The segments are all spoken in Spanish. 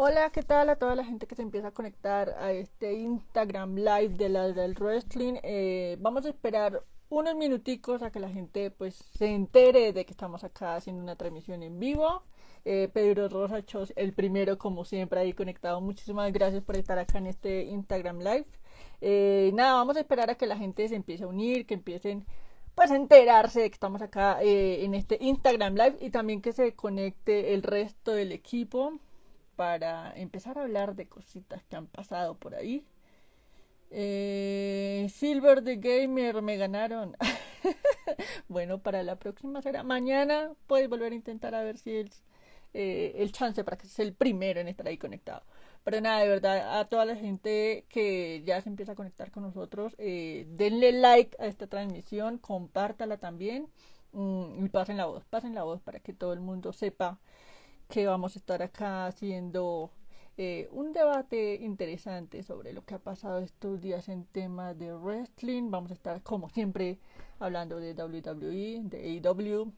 Hola, ¿qué tal a toda la gente que se empieza a conectar a este Instagram Live de la del wrestling? Eh, vamos a esperar unos minuticos a que la gente pues se entere de que estamos acá haciendo una transmisión en vivo. Eh, Pedro Rosachos, el primero como siempre ahí conectado. Muchísimas gracias por estar acá en este Instagram Live. Eh, nada, vamos a esperar a que la gente se empiece a unir, que empiecen pues a enterarse de que estamos acá en este Instagram Live y también que se conecte el resto del equipo para empezar a hablar de cositas que han pasado por ahí. Eh, Silver the Gamer me ganaron. bueno, para la próxima será mañana. Puedes volver a intentar a ver si es eh, el chance para que seas el primero en estar ahí conectado. Pero nada, de verdad, a toda la gente que ya se empieza a conectar con nosotros, eh, denle like a esta transmisión, compártala también mm, y pasen la voz, pasen la voz para que todo el mundo sepa que vamos a estar acá haciendo eh, un debate interesante sobre lo que ha pasado estos días en temas de wrestling. Vamos a estar, como siempre, hablando de WWE, de AEW,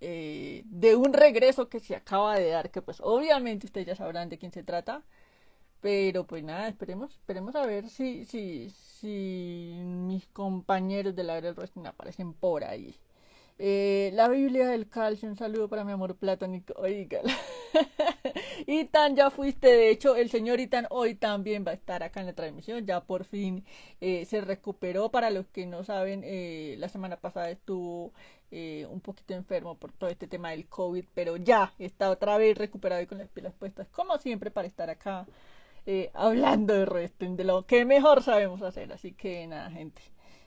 eh, de un regreso que se acaba de dar, que pues obviamente ustedes ya sabrán de quién se trata. Pero pues nada, esperemos, esperemos a ver si, si, si mis compañeros de la del wrestling aparecen por ahí. Eh, la Biblia del calcio, un saludo para mi amor platónico. Oiga. Itan, ya fuiste. De hecho, el señor Itan hoy también va a estar acá en la transmisión. Ya por fin eh, se recuperó. Para los que no saben, eh, la semana pasada estuvo un poquito enfermo por todo este tema del COVID, pero ya está otra vez recuperado y con las pilas puestas, como siempre, para estar acá hablando de wrestling, de lo que mejor sabemos hacer. Así que nada, gente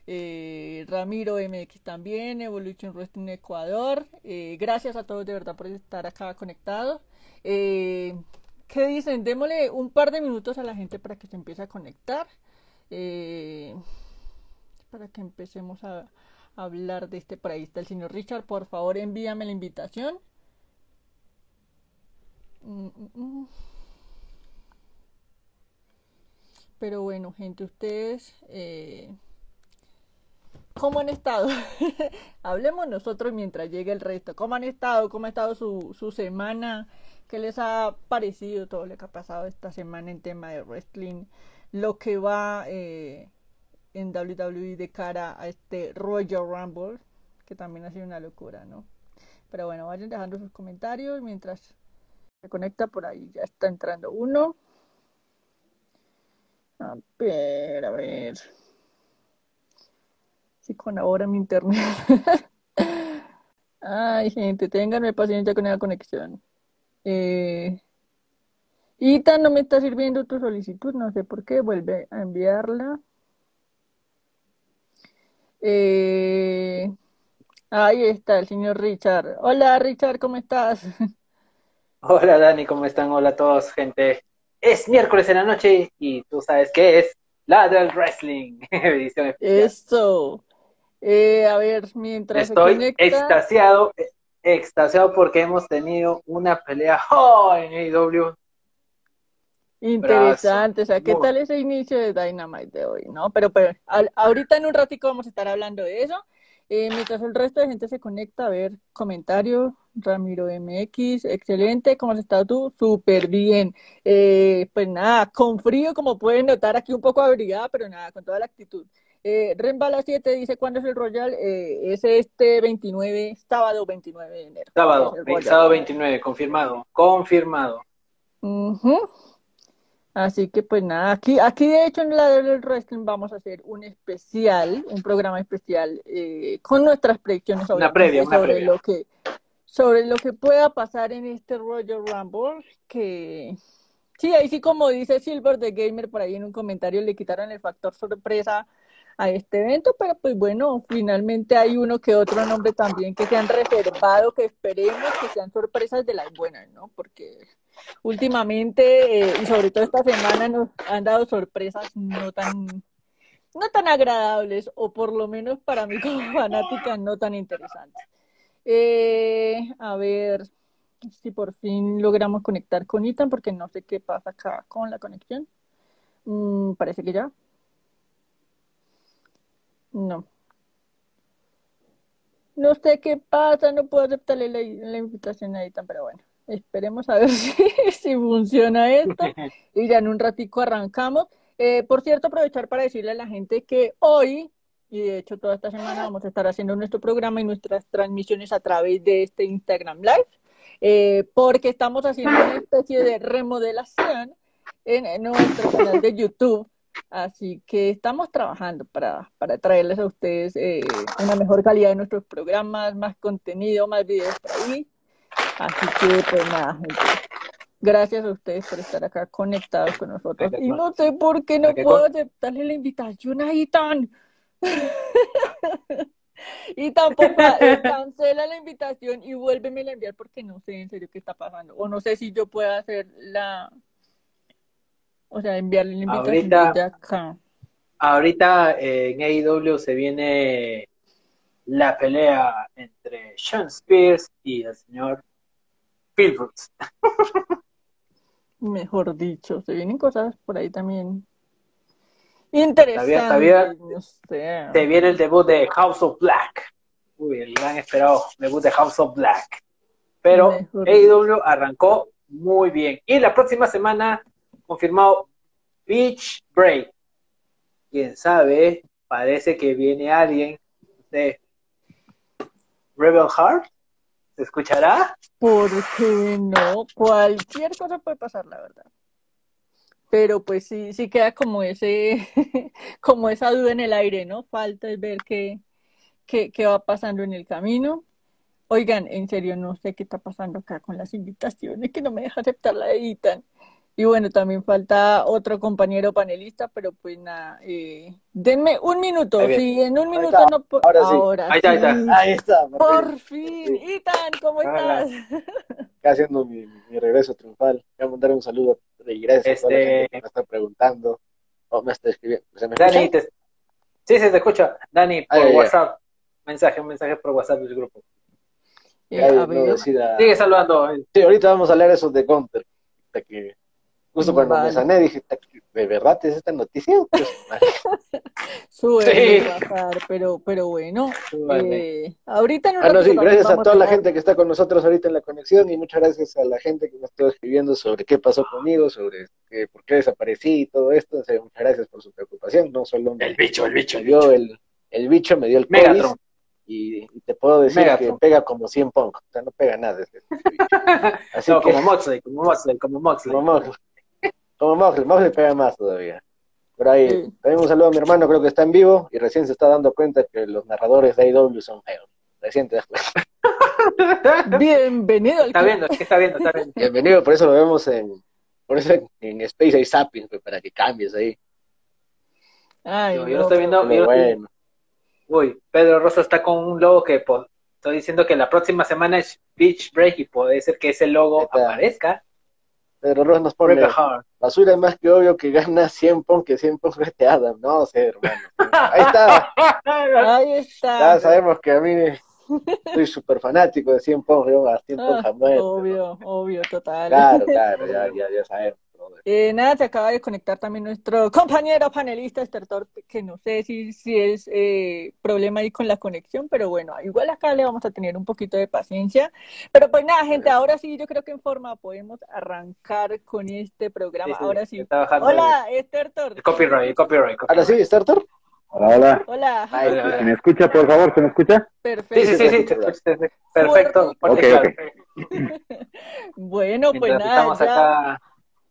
eh, Ramiro MX también, Evolution Wrestling Ecuador. Eh, gracias a todos de verdad por estar acá conectados. Eh, ¿Qué dicen? Démosle un par de minutos a la gente para que se empiece a conectar. Para que empecemos a, hablar de este. Por ahí está el señor Richard. Por favor, envíame la invitación. Mm, mm, mm. Pero bueno, gente, ustedes ¿Cómo han estado? Hablemos nosotros mientras llegue el resto. ¿Cómo han estado? ¿Cómo ha estado su, su semana? ¿Qué les ha parecido todo lo que ha pasado esta semana en tema de wrestling? Lo que va eh, en WWE de cara a este Royal Rumble, que también ha sido una locura, ¿no? Pero bueno, vayan dejando sus comentarios mientras se conecta por ahí. Ya está entrando uno. A ver, a ver. Sí, con ahora mi internet. Ay, gente, ténganme paciencia con la conexión. Eh, Ita, no me está sirviendo tu solicitud, no sé por qué, vuelve a enviarla. Eh, ahí está el señor Richard. Hola Richard, ¿cómo estás? Hola Dani, ¿cómo están? Hola a todos, gente. Es miércoles en la noche y tú sabes qué es la del wrestling, edición. Eh, a ver, mientras Estoy extasiado, extasiado porque hemos tenido una pelea oh, en AEW. Interesante, o sea, ¿qué tal ese inicio de Dynamite de hoy, no? Pero, pero ahorita en un ratico vamos a estar hablando de eso. Eh, mientras el resto de gente se conecta, a ver, comentario, Ramiro MX, excelente, ¿cómo has estado tú? Súper bien. Eh, pues nada, con frío, como pueden notar, aquí un poco abrigada, pero nada, con toda la actitud. Eh, Rembala 7 dice, ¿cuándo es el Royal? Eh, es este 29, sábado 29 de enero. Sábado, sábado 29, confirmado, confirmado. Así que pues nada, aquí, aquí de hecho en la del wrestling vamos a hacer un especial, un programa especial eh, con nuestras predicciones sobre, sobre lo que sobre lo que pueda pasar en este Royal Rumble, que sí, ahí sí como dice Silver the Gamer por ahí en un comentario le quitaron el factor sorpresa a este evento, pero pues bueno, finalmente hay uno que otro nombre también que se han reservado, que esperemos que sean sorpresas de las buenas, ¿no? Porque últimamente, eh, y sobre todo esta semana, nos han dado sorpresas no tan, no tan agradables, o por lo menos para mí como fanática, no tan interesantes. Eh, a ver si por fin logramos conectar con Ethan, porque no sé qué pasa acá con la conexión. Mm, parece que ya. No. No sé qué pasa, no puedo aceptarle la, invitación a Ethan, pero bueno. esperemos a ver si, si funciona esto. Y ya en un ratico arrancamos. Eh, por cierto, aprovechar para decirle a la gente que hoy, y de hecho toda esta semana, vamos a estar haciendo nuestro programa y nuestras transmisiones a través de este Instagram Live, eh, porque estamos haciendo una especie de remodelación en, en nuestro canal de YouTube. Así que estamos trabajando para, para traerles a ustedes eh, una mejor calidad de nuestros programas, más contenido, más videos por ahí. Así que, pues nada, gente. Gracias a ustedes por estar acá conectados con nosotros. Y no sé por qué no puedo aceptarle la invitación a Itan. y tampoco eh, cancela la invitación y vuélveme a enviar porque no sé en serio qué está pasando. O no sé si yo pueda hacer la, o sea, enviarle la invitación Ahorita- acá. Ahorita eh, en AEW se viene la pelea entre Sean Spears y el señor Phil Brooks. Mejor dicho, se vienen cosas por ahí también interesantes. Está bien, no sé. Se viene el debut de House of Black. Uy, el gran esperado debut de House of Black. Pero Mejor AEW arrancó muy bien. Y la próxima semana, confirmado Beach Break. Quién sabe, parece que viene alguien de Rebel Heart. ¿Se escuchará? ¿Por qué no? Cualquier cosa puede pasar, la verdad. Pero pues sí, sí queda como ese, como esa duda en el aire, ¿no? Falta es ver qué, qué, qué va pasando en el camino. Oigan, en serio, no sé qué está pasando acá con las invitaciones, que no me deja aceptar la Ethan. Y bueno, también falta otro compañero panelista, pero pues nada, eh, denme un minuto. Si en un minuto está. no po- Ahora sí. ahora Ahí está, ahí está. sí. Ahí está, por fin. Por fin, Ethan, ¿cómo Hola. estás? Acá haciendo mi, mi regreso triunfal. Voy a mandar un saludo y gracias a toda la Este- gente que me está preguntando o me está escribiendo. ¿Se me Dani, te- sí, se te escucha. Dani, por Ah, ya, ya. WhatsApp. Mensaje, un mensaje por WhatsApp del grupo. Eh, Ay, a no, ver. decir a- Sigue saludando. Sí, ahorita vamos a hablar eso de Gunter. Hasta que justo cuando Vale. me sané dije, "Ta- ¿de verdad es esta noticia? Pues, Suele Sí. pasar, pero, pero bueno, Vale. eh, ahorita un Ah, no, sí, gracias a toda la gente que está con nosotros ahorita en la conexión y muchas gracias a la gente que me estuvo escribiendo sobre qué pasó conmigo, sobre eh, por qué desaparecí y todo esto. O sea, muchas gracias por su preocupación. No solo me, El bicho, el bicho, me el dio bicho. el, el bicho, me dio el COVID y, y te puedo decir Megatron. que pega como 100 punk. O sea, no pega nada. ese- ese bicho. Así No, que, como Moxley, como Moxley, como Moxley. como Moxley. Como Moxley, Moxley pega más todavía. Por ahí, Sí. también un saludo a mi hermano, creo que está en vivo y recién se está dando cuenta que los narradores de AEW son feos. Recién te das cuenta. Bienvenido al Está club. viendo, es que está viendo, está viendo. Bienvenido, por eso lo vemos en, por eso en, Space hay Sapiens, pues, para que cambies ahí. Ay, Yo, yo no, lo estoy viendo, yo- bueno, Uy, Pedro Rosa está con un logo que po- estoy diciendo que la próxima semana es Beach Break y puede ser que ese logo aparezca. Pedro Ross nos pone, basura es más que obvio que gana 100 punk que 100 punk este Adam. No sé, hermano. Ahí está, Ahí ya está. sabemos que a mí soy súper fanático de 100 punk, yo a 100 punk Ah, jamás. obvio, obvio, total. Claro, claro, ya, ya, ya sabemos. Eh, nada, se acaba de conectar también nuestro compañero panelista Estertor, que no sé si, si es eh, problema ahí con la conexión, pero bueno, igual acá le vamos a tener un poquito de paciencia. Pero pues nada, gente, ahora sí, yo creo que en forma podemos arrancar con este programa. ahora sí. Hola, Estertor. el copyright, el copyright. Ahora copyright. sí, Starter. Hola, hola. Hola, Ay, Hola. ¿Se me escucha, por favor? ¿Se me escucha? perfecto. Sí, sí, sí, sí, sí, sí, sí, sí. Perfecto. Fuerte. fuerte, Ok, claro. Bueno, pues nada, estamos ya. acá,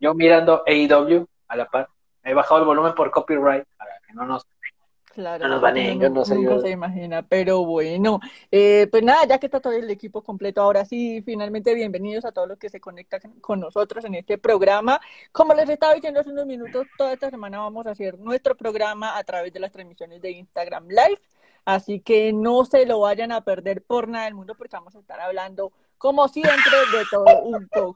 yo mirando AEW a la par. He bajado el volumen por copyright para que no nos Claro, No nos porque baneen, yo no sé, nunca yo- se imagina, pero bueno, eh, pues nada, ya que está todo el equipo completo, ahora sí, finalmente bienvenidos a todos los que se conectan con nosotros en este programa. Como les estaba diciendo hace unos minutos, toda esta semana vamos a hacer nuestro programa a través de las transmisiones de Instagram Live, así que no se lo vayan a perder por nada del mundo porque vamos a estar hablando, como siempre, de todo un poco.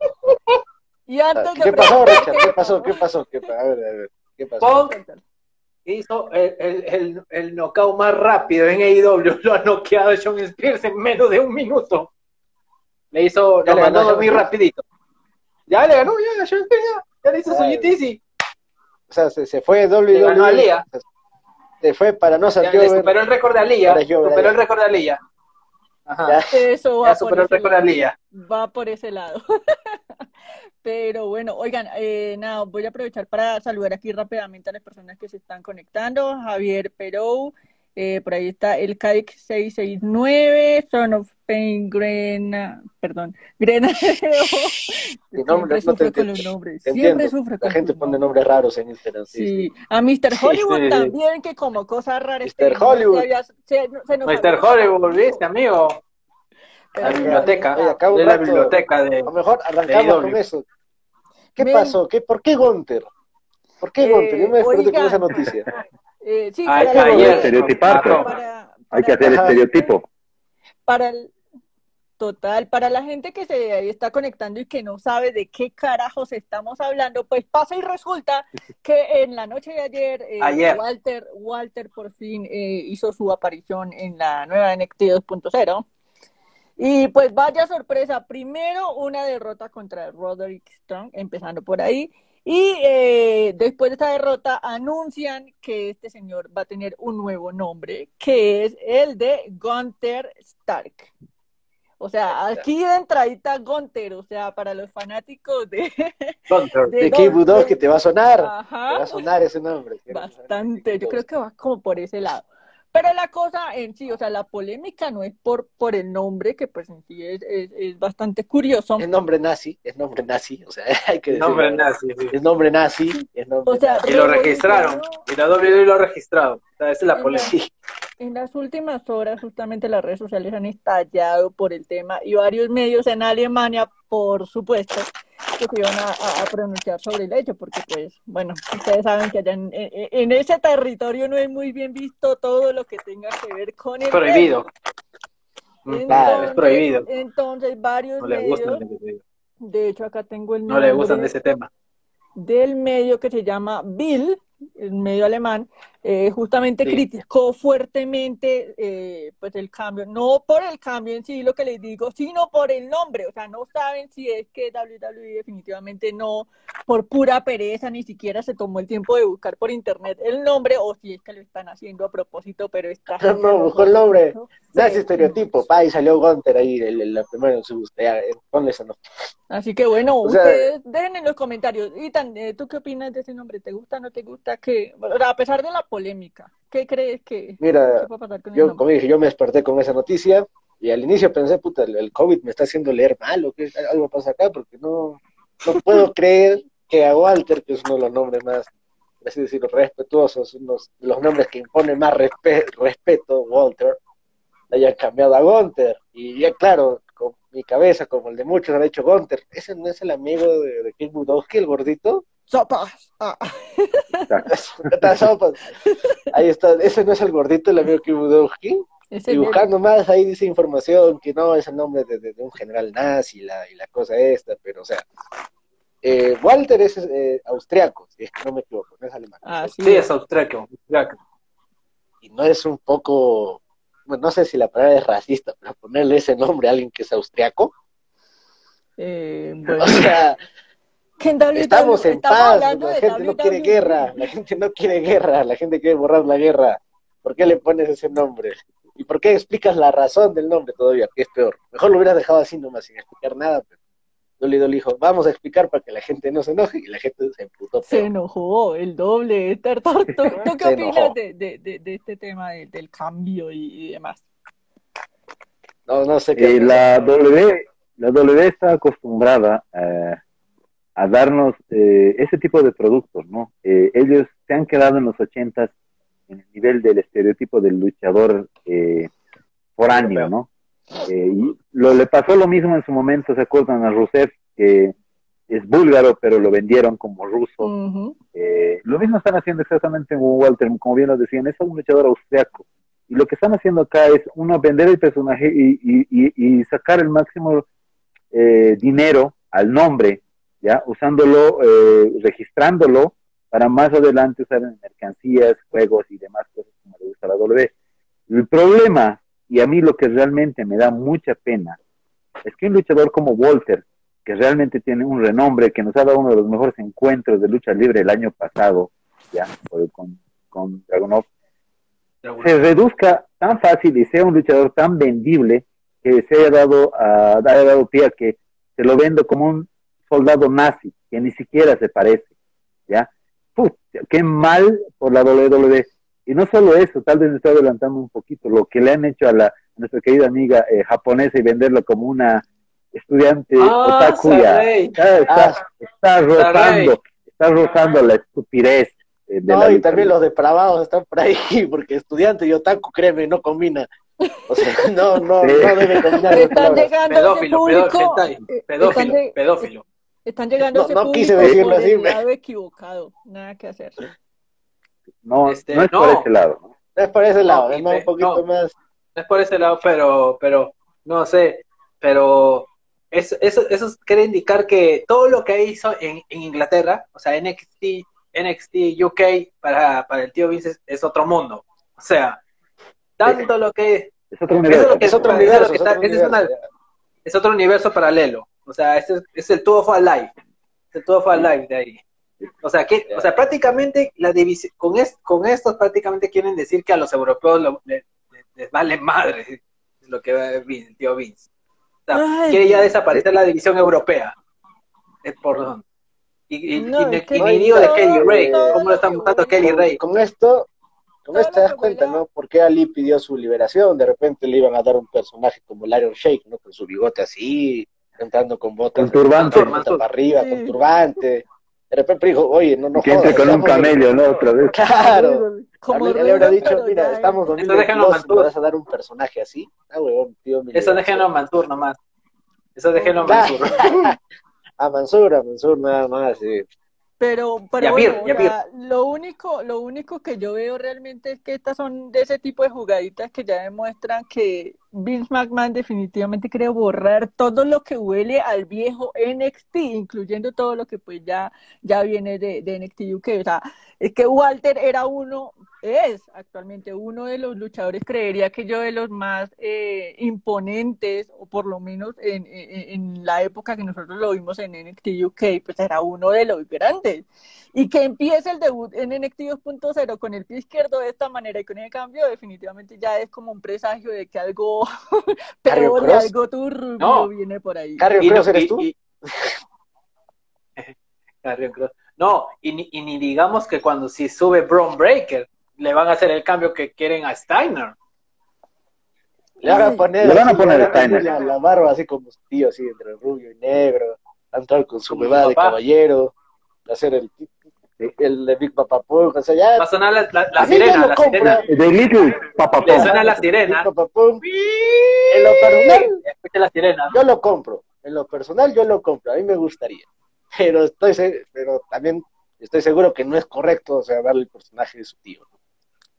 Y antes de ¿Qué pasó, presentar- Richard? ¿Qué pasó? ¿Qué pasó? ¿Qué pa- A ver, a ver. ¿Qué pasó? Punk hizo el, el, el, el knockout más rápido en AEW. Lo ha noqueado Sean Spears en menos de un minuto. Le hizo, Ya lo le mandó ganó Sean rapidito. Ya le ganó, ya, Sean Spears ya, ya le hizo su Ya. GTC. O sea, se, se fue WWE. Ganó a Lía. Se fue para no ser Ya superó el récord de Jover, Superó ya. el récord de Aliyah. Ajá. Eso va Ya por superó el ese récord de lado. Lía. Va por ese lado. Pero bueno, oigan, eh, nada, voy a aprovechar para saludar aquí rápidamente a las personas que se están conectando. Javier Perou, eh, por ahí está el Cadic 669, Son of Pain Grena, perdón, Grena. Siempre sufre con los nombres, siempre sufre con La gente pone nombres. raros en Instagram. Sí, Sí, a Mr. Hollywood sí. también, que como cosa rara. Mr. este, no Hollywood. se había- se- se nos Mr. Hollywood, ¿viste, amigo? La biblioteca. de la biblioteca de. A lo mejor arrancamos con eso. ¿Qué Men. pasó? ¿Qué, ¿Por qué Gunter? ¿Por qué Eh, Gunter? Yo me desperté con esa noticia. Eh, sí, Ay, para, la- Estereotipar, Patrón. para- Hay que para- hacer estereotipo. Para el total, para la gente que se ahí está conectando y que no sabe de qué carajos estamos hablando, pues pasa y resulta que en la noche de ayer, eh, Ayer. Walter, Walter por fin eh, hizo su aparición en la nueva NXT 2.0. Y pues vaya sorpresa, primero una derrota contra Roderick Strong, empezando por ahí, y eh, después de esta derrota anuncian que este señor va a tener un nuevo nombre, que es el de Gunther Stark. O sea, aquí de entradita Gunther, o sea, para los fanáticos de... Gunter. de De Don- Budowski te va a sonar. Te va a sonar ese nombre. bastante, yo creo que va como por ese lado. Pero la cosa en sí, o sea, la polémica no es por, por el nombre, que pues en sí es, es, es bastante curioso. Es nombre nazi, es nombre nazi, o sea, hay que decirlo. Nombre nazi. sí. Es nombre nazi, es nombre O sea, nazi. Y lo registraron. Y la WWE lo ha registrado. O sea, esa es la polémica. En las últimas horas, justamente las redes sociales han estallado por el tema y varios medios en Alemania, por supuesto, que se iban a, pronunciar sobre el hecho, porque pues, bueno, ustedes saben que allá en, en- en ese territorio no es muy bien visto todo lo que tenga que ver con el Prohibido. Mm, Claro, es Entonces- prohibido. Entonces, varios No le medios, gustan. de hecho acá tengo el No le gustan de nombre ese tema. del medio que se llama Bill, el medio alemán, eh, justamente Sí. criticó fuertemente eh, pues el cambio, no por el cambio en sí, lo que les digo, sino por el nombre, o sea, no saben si es que WWE definitivamente no, por pura pereza, ni siquiera se tomó el tiempo de buscar por internet el nombre, o si es que lo están haciendo a propósito, pero está... No, no, buscó el nombre. Nazi estereotipo, pa, y salió Gunter ahí, la primera en su eh, ponle ese nombre. Así que bueno, O sea- ustedes dejen en los comentarios. Itan, eh, ¿tú qué opinas de ese nombre? ¿Te gusta, no te gusta? Bueno, a pesar de la polémica, ¿qué crees que, Mira, qué va a pasar con el yo, como dije, yo me desperté con esa noticia y al inicio pensé, puta, el, el COVID me está haciendo leer mal o que algo pasa acá, porque no, no puedo creer que a Walter, que es uno de los nombres más, así decirlo, respetuosos, unos de los nombres que imponen más respe- respeto, Walter, le hayan cambiado a Gunter. Y ya, claro, con mi cabeza, como el de muchos, ha dicho Gunter, ¿ese no es el amigo de, de Kim Budowski, el gordito? Sopas. Ah, sopas. Ahí está, ese no es el gordito, el amigo ese Y buscando más, ahí dice información que no es el nombre de, de- de un general nazi la, y la cosa esta, pero o sea, eh, Walter es eh, austriaco, si es que no me equivoco, no es alemán. Así Sí, es. es austriaco. austriaco. Y no es un poco, bueno, no sé si la palabra es racista, pero ponerle ese nombre a alguien que es austriaco, Eh, bueno, o sea, que en WWE estamos en estamos paz, hablando la de gente no quiere guerra, la gente no quiere guerra, la gente quiere borrar la guerra. ¿Por qué le pones ese nombre? ¿Y por qué explicas la razón del nombre todavía? Que es peor. Mejor lo hubieras dejado así nomás, sin explicar nada. Pero Dolly Dolly dijo, vamos a explicar para que la gente no se enoje, y la gente se emputó. Se enojó el doble. ¿Tú, qué opinas de, de, de, de este tema de- del cambio y, y demás? No, no sé qué. Eh, la W, la W está acostumbrada eh, a darnos eh, ese tipo de productos, ¿no? Eh, ellos se han quedado en los ochentas en el nivel del estereotipo del luchador eh, foráneo, ¿no? Eh, y lo, le pasó lo mismo en su momento, ¿se acuerdan? A Rusev, que es búlgaro, pero lo vendieron como ruso. Eh, lo mismo están haciendo exactamente con Walter, como bien lo decían, es un luchador austriaco. Y lo que están haciendo acá es, uno, vender el personaje y, y, y, y sacar el máximo eh, dinero al nombre, ¿ya? Usándolo, eh, registrándolo para más adelante usar en mercancías, juegos y demás cosas como le gusta a la W. El problema, y a mí lo que realmente me da mucha pena, es que un luchador como Walter, que realmente tiene un renombre, que nos ha dado uno de los mejores encuentros de lucha libre el año pasado, ya, con, con Dragunov, se reduzca tan fácil y sea un luchador tan vendible que que se haya dado, a, haya dado pie a que se lo vendo como un soldado nazi, que ni siquiera se parece, ¿ya? Pucha, qué mal por la WWE. Y no solo eso, tal vez me estoy adelantando un poquito, lo que le han hecho a, la, nuestra querida amiga eh, japonesa y venderlo como una estudiante Ah, otaku ya. Saray. Está, está, está rozando, está rozando la estupidez eh, de No, la y también los depravados están por ahí, porque estudiante y otaku, créeme, no combina. O sea, no, no, Sí. no debe combinar están llegando a Pedófilo, pedófilo, eh, pedófilo, lle- pedófilo. Están llegando a No- ese no público quise decirlo por así, el me- lado equivocado. Nada que hacer. No, Este, no es no. por ese lado. ¿no? Es por ese lado, No, es un poquito no. más. No es por ese lado, pero, pero, no sé, pero eso, eso, eso quiere indicar que todo lo que hizo en, en Inglaterra, o sea, NXT, NXT UK para, para el tío Vince es, es otro mundo. O sea, tanto lo que Es es universo. lo que Es otro es es es universo. es otro universo paralelo. O sea, ese es, es el Two of a Life. Es el Two of a Life de ahí. O sea, que, o sea, prácticamente la división, con, es- con estos prácticamente quieren decir que a los europeos lo- le- le- les vale madre lo que va el tío Vince. O sea, Ay. quiere ya desaparecer la división europea. Es por y, y, No, y- es que y ni digo de Kelly Ray, cómo lo están lo montando Kelly Con, Ray. con esto, con esto te das cuenta, ¿no? Por qué Ali pidió su liberación. De repente le iban a dar un personaje como Lion Shake, ¿no? Con su bigote así, entrando con botas. Con turbante. con para arriba, Sí. con turbante. De repente dijo, oye, no, no que entre con un camello, ¿no? Otra vez. Claro. Como le habrá dicho, mira, ya estamos en Eso déjenlo 2022, Mansur. ¿me vas a dar un personaje así? Ah, huevón, tío, mi Eso déjenlo a Mansur nomás. Eso déjenlo a. Mansur. A Mansur, a Mansur nada más, sí. Pero, pero bueno, lo único, lo único que yo veo realmente es que estas son de ese tipo de jugaditas que ya demuestran que Vince McMahon definitivamente quiere borrar todo lo que huele al viejo NXT, incluyendo todo lo que pues ya, ya viene de, de NXT UK. O sea, es que Walter era uno, es actualmente uno de los luchadores, creería que yo de los más eh, imponentes, o por lo menos en, en, en la época que nosotros lo vimos en NXT UK, pues era uno de los grandes. Y que empiece el debut en NXT 2.0 con el pie izquierdo de esta manera y con el cambio, definitivamente ya es como un presagio de que algo Peor y Cross. algo turbio No. viene por ahí. Carrion Y no- Cross eres y- tú. y- Carrion Cross. No, y ni, y ni digamos que cuando si sube Braun Breaker, le van a hacer el cambio que quieren a Steiner. Le van a poner, Le van a poner a Steiner. la, la barba así como su tío, así entre rubio y negro. Entrar con su huevada de caballero. Ser el, el de Big Papa Punk. O sea, ya. Va a sonar la, la- sirena, lo la compro. sirena. De Little Papa Le Pong. suena la Big sirena. En lo personal, Escucha la sirena. yo lo compro. En lo personal, yo lo compro. A mí me gustaría. Pero estoy se- pero también estoy seguro que no es correcto, o sea, darle el personaje de su tío.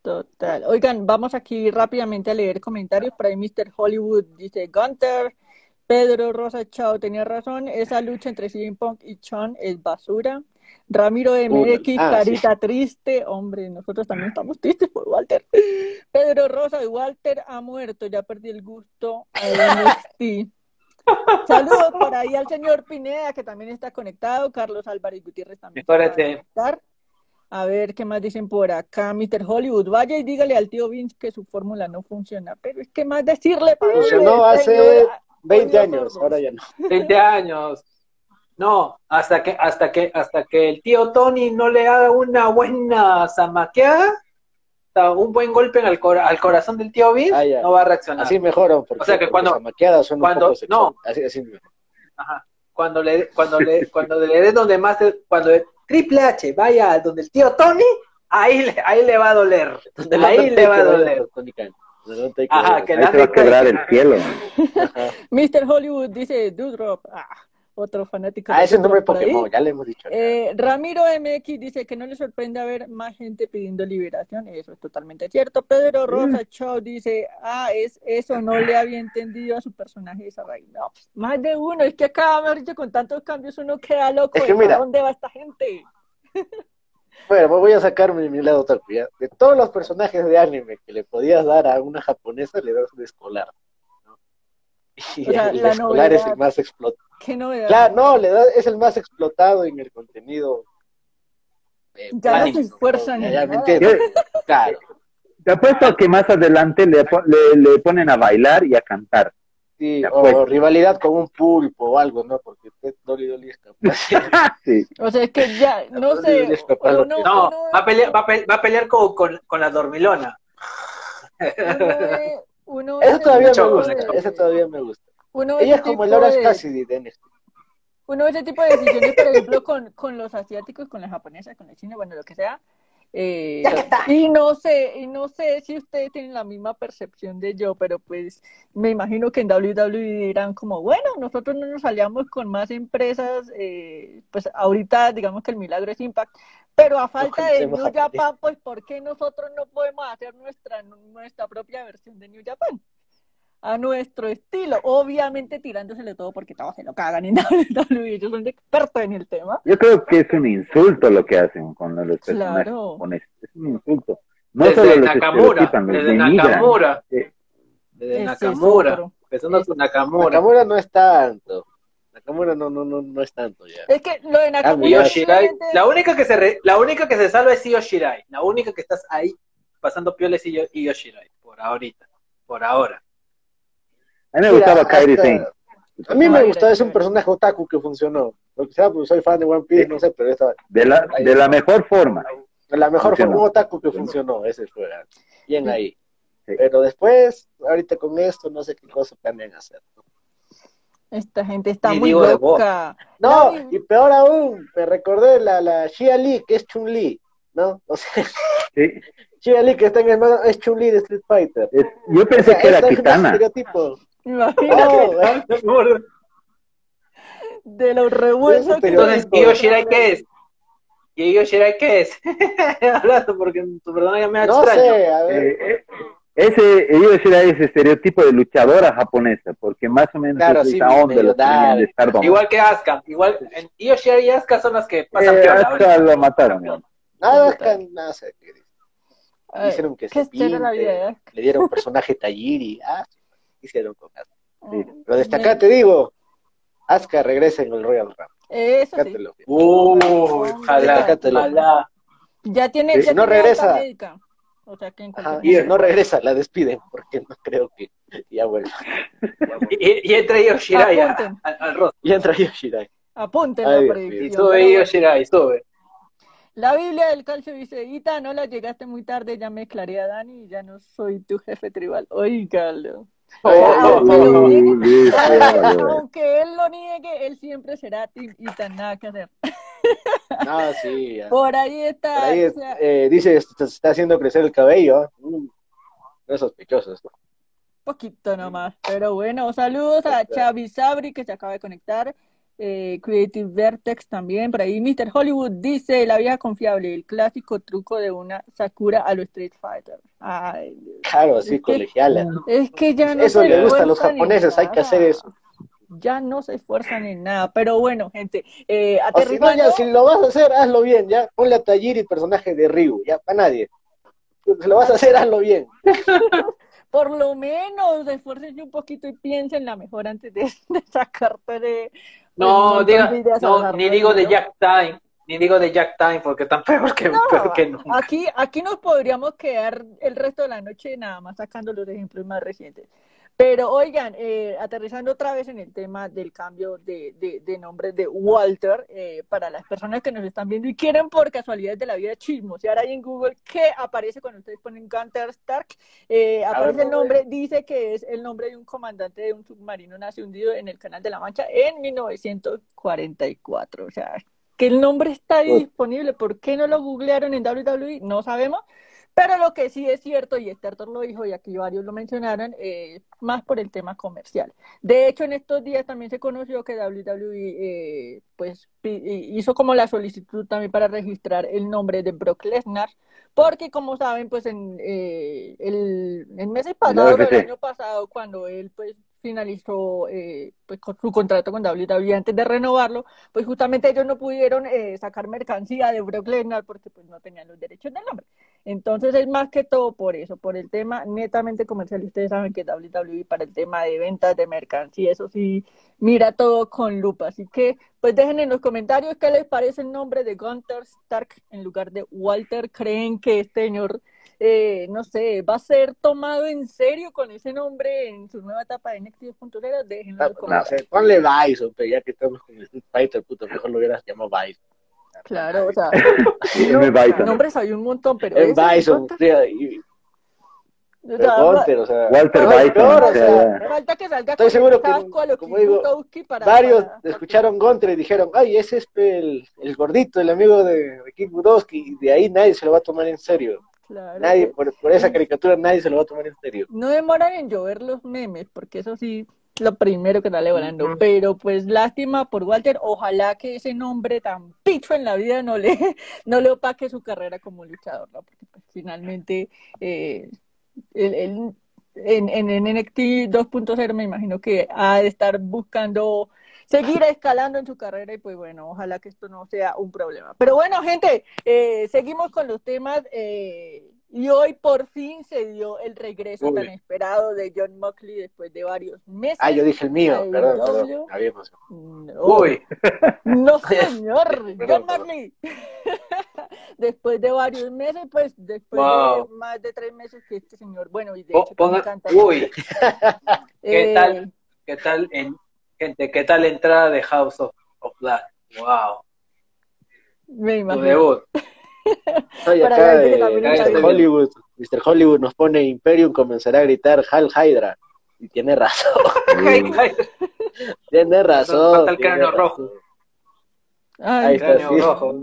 Total. Oigan, vamos aquí rápidamente a leer comentarios. Por ahí Mr. Hollywood dice, Gunter, Pedro Rosa Chao tenía razón, esa lucha entre CM Punk y Sean es basura. Ramiro MX, ah, carita triste. Hombre, nosotros también estamos tristes por Walter. Pedro Rosa y Walter ha muerto, ya perdí el gusto a NXT. Saludos por ahí al señor Pineda, que también está conectado. Carlos Álvarez Gutiérrez también. conectar. A ver qué más dicen por acá, Mr. Hollywood. Vaya y dígale al tío Vince que su fórmula no funciona. Pero es que más decirle, Pablo, Funcionó hace señor, 20 odio años, ahora ya no. 20 años. No, hasta que, hasta que, hasta que el tío Tony no le haga una buena zamaqueada, un buen golpe en el cora- al corazón del tío Vince, Ah, no va a reaccionar. Así mejoran, porque, O sea que porque cuando- suena cuando- un poco sexual. no. Así, así mejor. Ajá. Cuando le, cuando le, cuando le dé donde más, cuando el Triple H vaya donde el tío Tony, ahí le, ahí le va a doler. Ahí le va a doler. Ajá, que Ahí se va a quebrar el cielo. Mr. Hollywood dice Dudrop. Ah, otro fanático. Ah, de ese nombre ahí. Pokémon, ya le hemos dicho. Eh, Ramiro MX dice que no le sorprende ver más gente pidiendo liberación. Eso es totalmente cierto. Pedro Rosa Chow dice, ah, es eso, no le había entendido a su personaje esa raíz. No, pues, más de uno. Es que acá, mejor dicho, con tantos cambios uno queda loco. Es que de ¿para mira. dónde va esta gente? Bueno, voy a sacar mi, mi lado ya. De todos los personajes de anime que le podías dar a una japonesa, le das un escolar. Y O sea, el la escolar es novedad. el más explotado. Qué novedad. Claro, no, le da, es el más explotado en el contenido. eh, Ya no se esfuerzan en ya, ¿me nada. Claro. Te apuesto a que más adelante le, le, le ponen a bailar y a cantar. Sí, o rivalidad con un pulpo o algo, ¿no? Porque Ted Dolly Dolly es capaz. Sí. O sea, es que ya, no sé, es uno, No, uno- va a pelear, va a pe- va a pelear con, con, con la dormilona. uno ve- uno Eso todavía me gusta, de- ese todavía me gusta. uno Ella es como Laura de- Cassidy de NXT. uno ve ese tipo de decisiones, por ejemplo, con, con los asiáticos, con las japonesas, con la china, bueno, lo que sea. Eh, y no sé, y no sé si ustedes tienen la misma percepción de yo, pero pues me imagino que en WWE dirán como, bueno, nosotros no nos aliamos con más empresas, eh, pues ahorita digamos que el milagro es Impact, pero a falta de New. Japan, pues ¿por qué nosotros no podemos hacer nuestra, nuestra propia versión de New Japan? a nuestro estilo, obviamente tirándosele todo porque todos se lo cagan en WWE, ellos son expertos en el tema. Yo creo que es un insulto lo que hacen con los personajes Claro. Es un insulto. No solo Desde los Nakamura, los desde. Nakamura, Sí. desde Nakamura, empezando con Nakamura. Nakamura no es tanto. Nakamura no, no, no, no es tanto ya. Es que lo de Nakamura Shirai, obviamente- la única que se re- la única que se salva es Io Shirai, la única que estás ahí pasando pioles y Io Shirai, por ahorita, por ahora. A mí me Mira, gustaba Kairi Sane. A mí me gustó, es un personaje otaku que funcionó. Lo que sea, pues soy fan de One Piece, no sé, pero esta, De la, de la mejor forma. la mejor Funcionó. un otaku que funcionó, ese fue. Bien ahí. Sí. Pero después, ahorita con esto, no sé qué cosa planean hacer. Esta gente está muy loca. No, y peor aún, me recordé la, la Xia Li, que es Chun-Li, ¿no? O sea, Sí. Xia Li que está en el mano es Chun-Li de Street Fighter. Es- yo O pensé sea, que era Kitana. imagínate No, eh, de los revueltos que Entonces, Io Shirai, ¿qué es? ¿Y Io Shirai qué es? Hablando porque tu personaje me da no extraño. sé, a ver. Eh, eh, ese, yo decía ese estereotipo de luchadora japonesa, porque más o menos Claro, es sí, esa onda medio de. Igual que Asuka, igual en Io Shirai y Asuka son las que pasan Eh, piola. hasta ahorita. lo mataron. ¿no? Nada, acá, nada sé. qué dice. Ay, Hicieron que ¿Qué se será la vida pinte, le dieron un personaje Tayiri. Ah, hicieron con Asuka. Asuka? Pero desde acá te digo, Asuka regresa en el Royal Rumble. Eso sí. Cátelo. Ojalá, ojalá. Ya tiene, Sí, ya si no tiene regresa. médica. O sea que en Ajá, y no regresa, la despiden, porque no creo que ya vuelva. Y, y entra Io Shirai a- Apunten. al, al rostro. Y entra Yoshirai. Apunten Ay, la mío. Y predicción. sube pero Io bueno. Shirai, sube. La Biblia del calcio dice, Ita, no la llegaste muy tarde, ya me aclaré a Dani y ya no soy tu jefe tribal. Oígalo. Oh, aunque, oh, oh. Uh, él lo niegue, él siempre será Team Ita, nada que hacer. Ah, sí. ya. Por ahí está. Por ahí o sea, eh, dice, se está haciendo crecer el cabello. Mm, no es sospechoso esto. poquito nomás. Pero bueno, saludos a Xavi Sabri que se acaba de conectar. Eh, Creative Vertex también. Por ahí Mr. Hollywood dice, la vieja confiable, el clásico truco de una Sakura a los Street Fighter. Ay. Claro, así, colegiala. Es que ya no Eso se le gusta a los japoneses, hay que hacer eso. Ya no se esfuerzan en nada. Pero bueno, gente, eh, O si, no, aterrizando. ya, si lo vas a hacer, hazlo bien, ya. Ponle a Tajiri personaje de Ryu, ya, para nadie. Si lo vas a hacer, hazlo bien. por lo menos esfuércense un poquito y piensen la mejor antes de, de sacarte de. No, diga, no, ni digo de. Jack Time, ni digo de Jack Time porque están peor que, No, peor que nunca. aquí, aquí nos podríamos quedar el resto de la noche nada más sacando los ejemplos más recientes. Pero oigan, eh, aterrizando otra vez en el tema del cambio de, de, de nombre de Walter, eh, para las personas que nos están viendo y quieren por casualidad de la vida chismosear ahí en Google, ¿qué aparece cuando ustedes ponen Gunter Stark? Eh, aparece el nombre, dice que es el nombre de un comandante de un submarino nazi hundido en el Canal de la Mancha en 1944. O sea, que el nombre está ahí disponible. ¿Por qué no lo googlearon en WWE? No sabemos. Pero lo que sí es cierto, y Estertor lo dijo, y aquí varios lo mencionaron, eh, más por el tema comercial. De hecho, en estos días también se conoció que WWE eh, pues, hizo como la solicitud también para registrar el nombre de Brock Lesnar, porque como saben, pues en eh, el, el mes pasado, el UFC. año pasado, cuando él pues finalizó eh, pues, con su contrato con WWE antes de renovarlo, pues justamente ellos no pudieron eh, sacar mercancía de Brock Lesnar porque pues no tenían los derechos del nombre. Entonces es más que todo por eso, por el tema netamente comercial. Ustedes saben que WWE para el tema de ventas de mercancía, eso sí, mira todo con lupa. Así que pues dejen en los comentarios qué les parece el nombre de Gunther Stark en lugar de Walter. ¿Creen que este señor eh, no sé, va a ser tomado en serio con ese nombre en su nueva etapa de NXT 2.0, déjenlo en los No, comentarios. sé, ponle Bison, pero ya que estamos con Street Fighter, puto, mejor lo hubieras llamado Bison. Claro, o sea, M. Bison. nombres hay un montón, pero En ese, Bison, y o sea, pero Gunter, o sea, Walter no, Bison, peor, o sea, Falta que salga Estoy seguro que, como digo, para, varios para- escucharon Gunter y dijeron, ay, ese es el, el gordito, el amigo de, de Kid Budowski, y de ahí nadie se lo va a tomar en serio. Claro, Nadie, pues, por, por esa caricatura nadie se lo va a tomar en serio. No demoran en llover los memes, porque eso sí, lo primero que sale volando. Pero pues lástima por Walter, ojalá que ese nombre tan picho en la vida no le, no le opaque su carrera como luchador, ¿no? Porque pues, finalmente eh, él- en, en NXT 2.0 me imagino que ha de estar buscando seguir escalando en su carrera y pues bueno, ojalá que esto no sea un problema. Pero bueno, gente, eh, seguimos con los temas eh, y hoy por fin se dio el regreso Uy. tan esperado de John Moxley después de varios meses. Ah, yo dije el mío, Ay, perdón. No, Uy, no señor, John Perdón. Moxley. después de varios meses, pues después Wow. de más de tres meses que este señor, bueno, y de hecho me ponga, encanta. uy, ¿qué Eh, tal? ¿Qué tal, en, gente, qué tal la entrada de House of, of Black? Wow, Me tu imagino. debut. Para acá de Mr. Hollywood. Mr. Hollywood nos pone Imperium, comenzará a gritar Hal Hydra. Y tiene razón, tiene razón. falta el cráneo rojo. Ay, Ahí está, Cráneo sí. rojo.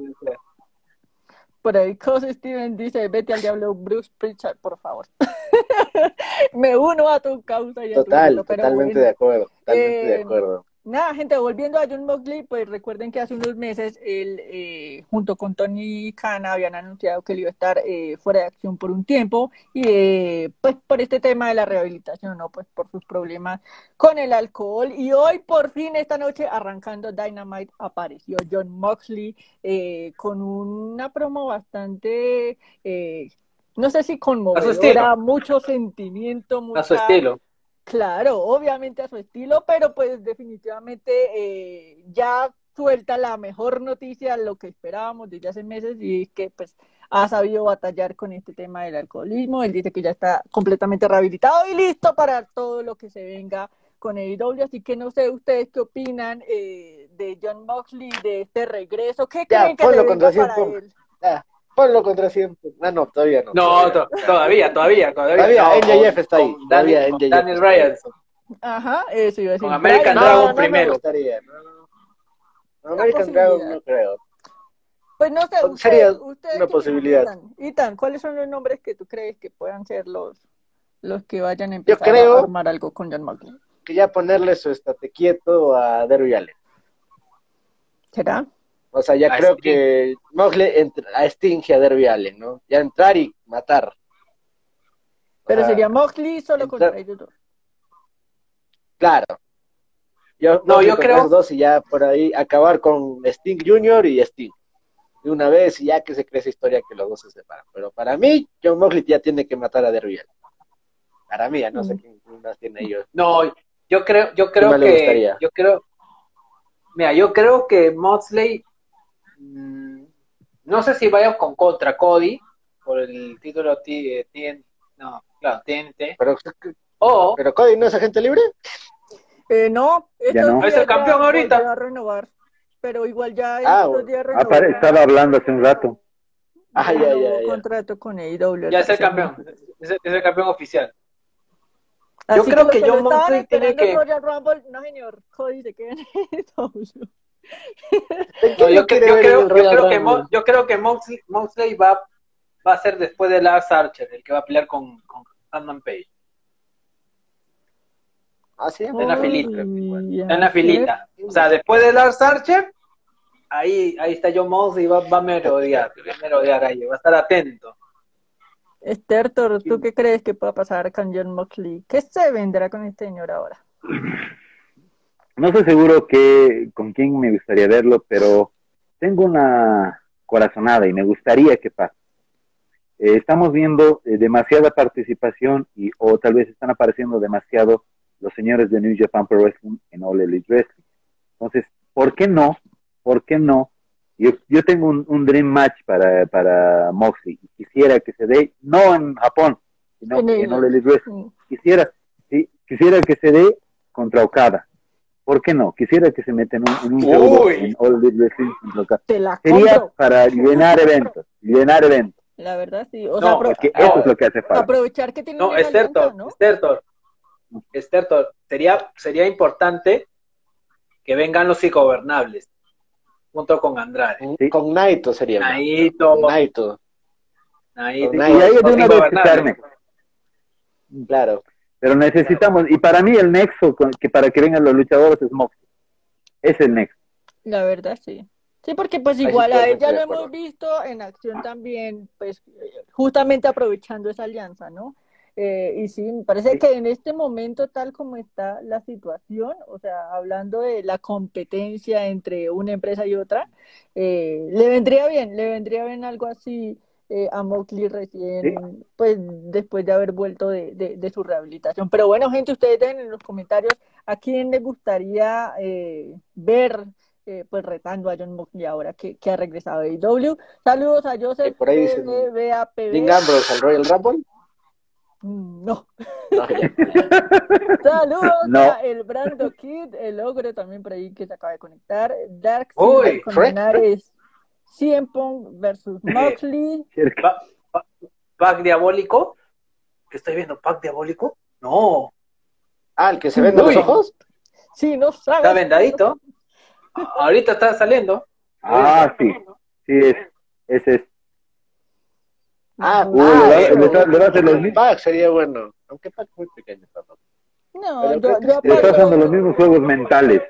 Por ahí Cos Steven dice, vete al diablo Bruce Pritchard, por favor. Me uno a tu causa y a tu grito, pero totalmente bueno. de acuerdo, totalmente de Eh, acuerdo. Nada, gente, volviendo a John Moxley, pues recuerden que hace unos meses él, eh, junto con Tony Khan, habían anunciado que él iba a estar eh, fuera de acción por un tiempo, y eh, pues por este tema de la rehabilitación, ¿no? Pues por sus problemas con el alcohol. Y hoy, por fin, esta noche, arrancando Dynamite, apareció John Moxley eh, con una promo bastante, eh, no sé si conmovedora, mucho sentimiento, A su estilo. Claro, obviamente a su estilo, pero pues definitivamente eh, ya suelta la mejor noticia, lo que esperábamos desde hace meses, y es que pues ha sabido batallar con este tema del alcoholismo. Él dice que ya está completamente rehabilitado y listo para todo lo que se venga con AEW. Así que no sé ustedes qué opinan eh, de John Moxley, de este regreso. ¿Qué Ya, creen que le venga para él? Ponlo contra 100. Ah, no, todavía no. No, todavía. to- todavía, todavía, todavía. No, NJF está ahí, Daniel, NJF Daniel. Bryan. Ajá, eso iba a decir. Con American No, Dragon no, no me primero. gustaría, no, no. Una American Dragon no creo. Pues no sé, Sería ustedes, una posibilidad. piensan? Itan, ¿cuáles son los nombres que tú crees que puedan ser los, los que vayan a empezar creo- a armar algo con John Moxley? Que ya ponerle su estate quieto a Derby Allen. ¿Será? O sea, ya A creo Sting. que Moxley entra- a Sting y a Derby Allen, ¿no? Ya entrar y matar. Pero sería Moxley solo entrar- contra ellos dos. Claro. Yo, No, Moxley yo creo- esos dos y ya por ahí acabar con Sting Jr. y Sting. De una vez y ya que se cree esa historia que los dos se separan. Pero para mí, John Moxley ya tiene que matar a Derby Allen. Para mí, ya no sé Mm. quién quién más tiene ellos. No, yo creo, yo creo que, yo creo, mira, yo creo que Moxley, mm, no sé si vaya con contra Cody por el título T, eh, no, claro, TNT, Pero, o pero Cody no es agente libre. Eh, no, no. Es el campeón ya ahorita. a renovar. Pero igual ya Ah, Ah, renovó, estaba hablando hace un rato. Ah, ya, ya, ya. contrato con AEW. ya es el campeón, es el, es el campeón oficial. Así Yo creo que lo John Moxley tiene que- Royal Rumble, no señor, Cody se queda en AEW. No, yo, creo, yo que, Rumble? Mo- yo creo que Moxley, Moxley va, va a ser después de Lars Archer, el que va a pelear con, con Sandman Page. Ah, sí. Está en la filita. Está en la filita. O sea, después de Lars Archer, ahí, ahí está John Moxley y va, va a merodear, va a merodear ahí, va a estar atento. Esther, ¿tú qué crees que pueda pasar con John Moxley? ¿Qué se vendrá con este señor ahora? No estoy seguro que con quién me gustaría verlo, pero tengo una corazonada y me gustaría que pase. Eh, estamos viendo eh, demasiada participación y o tal vez están apareciendo demasiado los señores de New Japan Pro Wrestling en All Elite Wrestling. Entonces, ¿por qué no? ¿Por qué no Yo, yo tengo un, un dream match para, para Moxley. y Quisiera que se dé, no en Japón, sino En en All Elite Wrestling. Quisiera, sí, quisiera que se dé contra Okada. ¿Por qué no? Quisiera que se meta en un, en un en All la Sería compro. para llenar eventos, llenar eventos. La verdad, sí. O No, sea, apro- Porque No. eso es lo que hace falta. aprovechar que tiene No, una es cierto, alianza, ¿no? es cierto. Es cierto. Sería, sería importante que vengan los ingobernables junto con Andrade. Sí. Con Naito sería. Naito, Naito, Naito, Con Y Naito. ahí de los una vez que claro. Pero necesitamos, y para mí el nexo con- que para que vengan los luchadores es Moxley. Es el nexo. La verdad, sí. Sí, porque pues igual a de lo hemos visto en acción también, pues justamente aprovechando esa alianza, ¿no? Eh, y sí, me parece que en este momento, tal como está la situación, o sea, hablando de la competencia entre una empresa y otra, eh, le vendría bien, le vendría bien algo así eh, a Moxley recién, pues después de haber vuelto de, de- de su rehabilitación. Pero bueno, gente, ustedes dejen en los comentarios a quién les gustaría eh, ver eh, pues retando a John Moxley ahora que, que ha regresado de AEW. Saludos a Joseph por ahí dicen. Dean Ambrose al Royal Rumble. No. Saludos No. a el Brando Kid, el ogro también por ahí que se acaba de conectar. Dark Uy, Shrek, Linares, CM Punk versus Moxley. Pa- pa- Pack diabólico. ¿Qué estoy viendo? ¿Pack diabólico? No, Ah, el que se vende Uy. los ojos. Sí, no sabes. está vendadito. Ahorita está saliendo. Ah, sí. Sí, es. Ese es. Ah, Uy, ah, hacer los mismos. Pac sería bueno. Aunque Pac muy pequeño. No, Pero yo, yo. Le está apoyo- haciendo los mismos juegos mentales.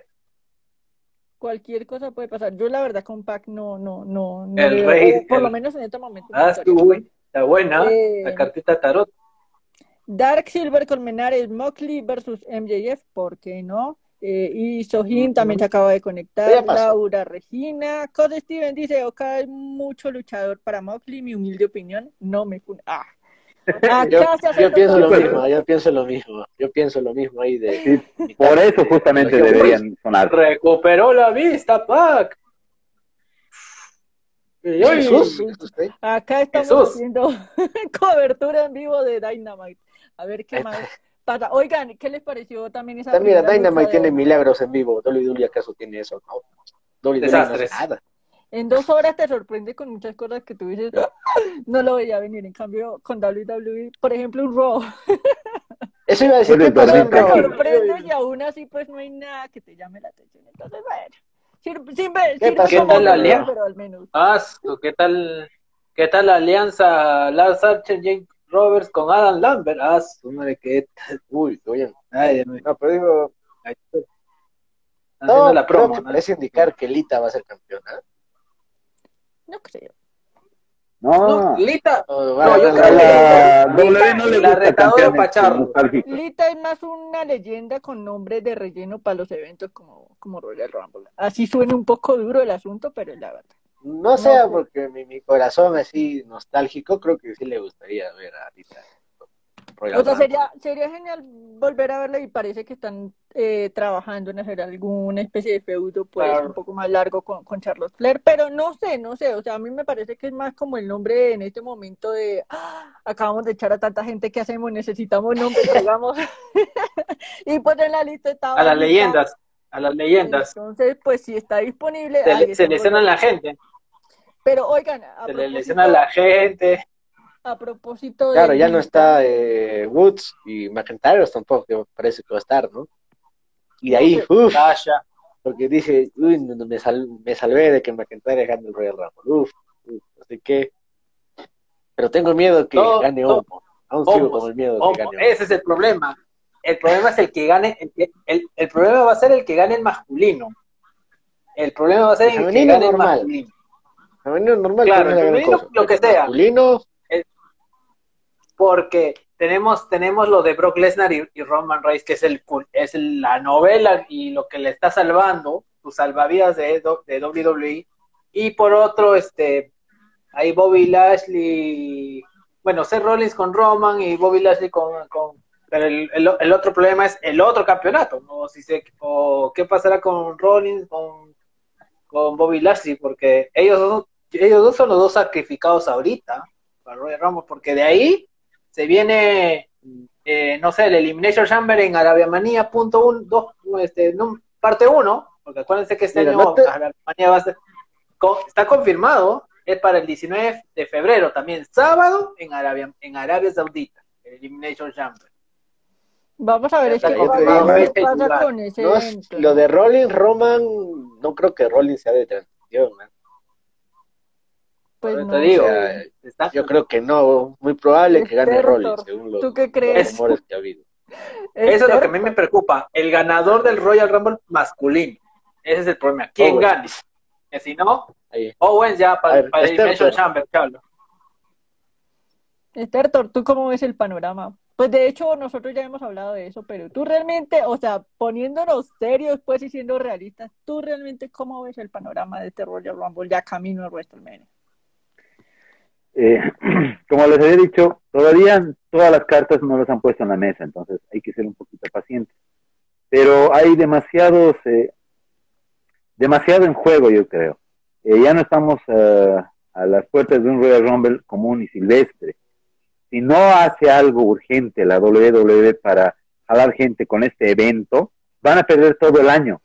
Cualquier cosa puede pasar. Yo la verdad con Pac no, no, no, no El veo, rey, por el- lo menos en este momento. Ah, uy, está buena. Eh, La cartita tarot. Dark Silver Colmenares, Moxley versus MJF, ¿por qué no? Eh, y Sohin también se acaba de conectar. Laura Regina. Cod Steven dice: Oka es mucho luchador para Moxley. Mi humilde opinión, no me Ah. Acá Yo, pienso lo mismo, yo pienso lo mismo. Yo pienso lo mismo ahí de. Sí, por eso justamente deberían sonar. Recuperó la vista, Pac. Jesús. Acá estamos Jesús. haciendo cobertura en vivo de Dynamite. A ver qué más pasa. Oigan, ¿qué les pareció también esa Mira, Dynamite de- tiene milagros en vivo. WWE acaso tiene eso, ¿no? Hace Desastres. nada. En dos horas te sorprende con muchas cosas que tú dices, "Ah, no lo veía venir. En cambio, con WWE, por ejemplo, un Raw, Eso iba a decir que pasó en Raw. sorprende y aún así pues no hay nada que te llame la atención. Entonces, bueno, sir- sin ver, ¿Qué sirve ¿Qué tal la video, lia- pero al menos. Ah, su- ¿qué tal, qué tal la alianza Lars Archer, Jake Roberts con Adam Lambert? Su madre, qué tal. Uy, oye. Ay. No, pero digo, Ahí está. Haciendo no, la creo promo, que ¿no? parece indicar que Lita va a ser campeona. No creo. No, No, Lita, No, yo creo a la- la Lita- no le gusta. Lita es más una leyenda con nombre de relleno para los eventos como, como Royal Rumble. Así suena un poco duro el asunto, pero es la verdad. No sea sé. porque mi, mi corazón así nostálgico, creo que sí le gustaría ver a Lita. Royal O sea, sería, sería genial volver a verla y parece que están eh, trabajando en hacer alguna especie de feudo pues Claro. un poco más largo con, con Charlotte Flair, pero no sé, no sé, o sea, a mí me parece que es más como el nombre en este momento de "Ah, acabamos de echar a tanta gente que hacemos, necesitamos nombres, hagamos y pues en la lista estaba a las leyendas, a las leyendas. Entonces, pues si está disponible, Se, ahí se lesionan la gente, Pero oigan, a se le lesiona a la gente. A propósito de Claro, ya no está eh, Woods y McIntyre tampoco, que parece que va a estar, ¿no? Y de ahí, uff, porque dije, uy, no, no, me, sal- me salvé de que McIntyre gane el Royal Rumble, uff, uf, así que, pero tengo miedo que No, gane no. Homo, aún sigo con el miedo que gane Homo. ese es el problema. El problema es el que gane, el, que- el, el problema va a ser el que gane el masculino. El problema va a ser El el que gane el normal. masculino. Femenino normal, Claro, el femenino, lo que El sea. Masculino, porque tenemos tenemos lo de Brock Lesnar y, y Roman Reigns que es el es la novela y lo que le está salvando sus salvavidas de, de WWE y por otro este hay Bobby Lashley bueno Seth Rollins con Roman y Bobby Lashley con, con pero el, el, el otro problema es el otro campeonato no si se o qué pasará con Rollins con con Bobby Lashley, porque ellos ellos dos son los dos sacrificados ahorita para Royal Rumble, porque de ahí se viene, eh, no sé, el Elimination Chamber en Arabia Manía, punto un, dos, este, no, parte uno, porque acuérdense que este Mira, año no te- Arabia Manía va a ser, co- está confirmado, es para el 19 de febrero también, sábado en Arabia, en Arabia Saudita, el Elimination Chamber. Vamos a ver, es que Ya está vamos a ver confirmado. qué pasa Titular. con ese No, evento. lo de Rollins, Roman, no creo que Rollins sea de transición, man. Pues no te digo, o sea, está- Yo creo que no, muy probable que gane Rollins, según los, ¿tú qué los crees? rumores que ha habido. Eso es lo que a mí me preocupa. El ganador del Royal Rumble masculino. Ese es el problema. ¿Quién Owens. gane? Que si no, Ahí. Owens ya para, ver, para Elimination Chamber, Carlos. Esther, Tor, ¿tú cómo ves el panorama? Pues de hecho, nosotros ya hemos hablado de eso, pero tú realmente, o sea, poniéndonos serios, pues y siendo realistas, ¿tú realmente cómo ves el panorama de este Royal Rumble ya camino a WrestleMania? Eh, como les había dicho, todavía todas las cartas no las han puesto en la mesa, entonces hay que ser un poquito pacientes. Pero hay demasiados, eh, demasiado en juego, yo creo. Eh, ya no estamos eh, a las puertas de un Royal Rumble común y silvestre. Si no hace algo urgente la WWE para jalar gente con este evento, van a perder todo el año.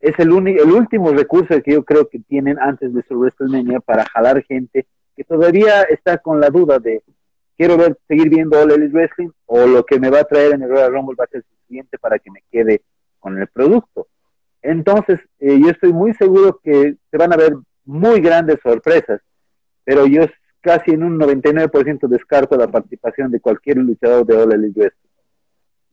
Es el, el último recurso que yo creo que tienen antes de su WrestleMania para jalar gente que todavía está con la duda de quiero ver, seguir viendo All Elite Wrestling o lo que me va a traer en el Royal Rumble va a ser suficiente para que me quede con el producto. Entonces, eh, yo estoy muy seguro que se van a ver muy grandes sorpresas, pero yo casi en un 99% descarto la participación de cualquier luchador de All Elite Wrestling.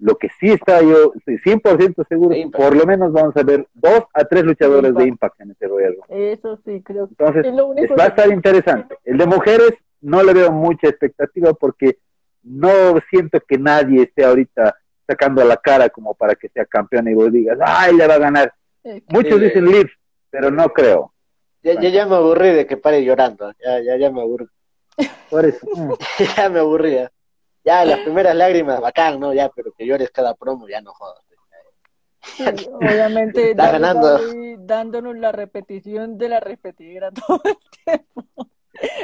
Lo que sí está yo, estoy 100% seguro, por lo menos vamos a ver dos a tres luchadores Impact. de Impact en este Royal Rumble. Eso sí, creo que Entonces, es lo único es- va a que- estar interesante. El de mujeres no le veo mucha expectativa porque no siento que nadie esté ahorita sacando la cara como para que sea campeón y vos digas, ¡ay, le va a ganar! eh, Muchos Sí. dicen Liv, pero no creo. Ya, ya, ya me aburrí de que pare llorando. Ya, ya, ya me aburrí. Por eso. ya me aburría. Ya, las primeras lágrimas, bacán, ¿no? Ya, pero que llores cada promo, ya no jodas. sí, obviamente Está ganando. Dándonos la repetición de la repetidera todo el tiempo.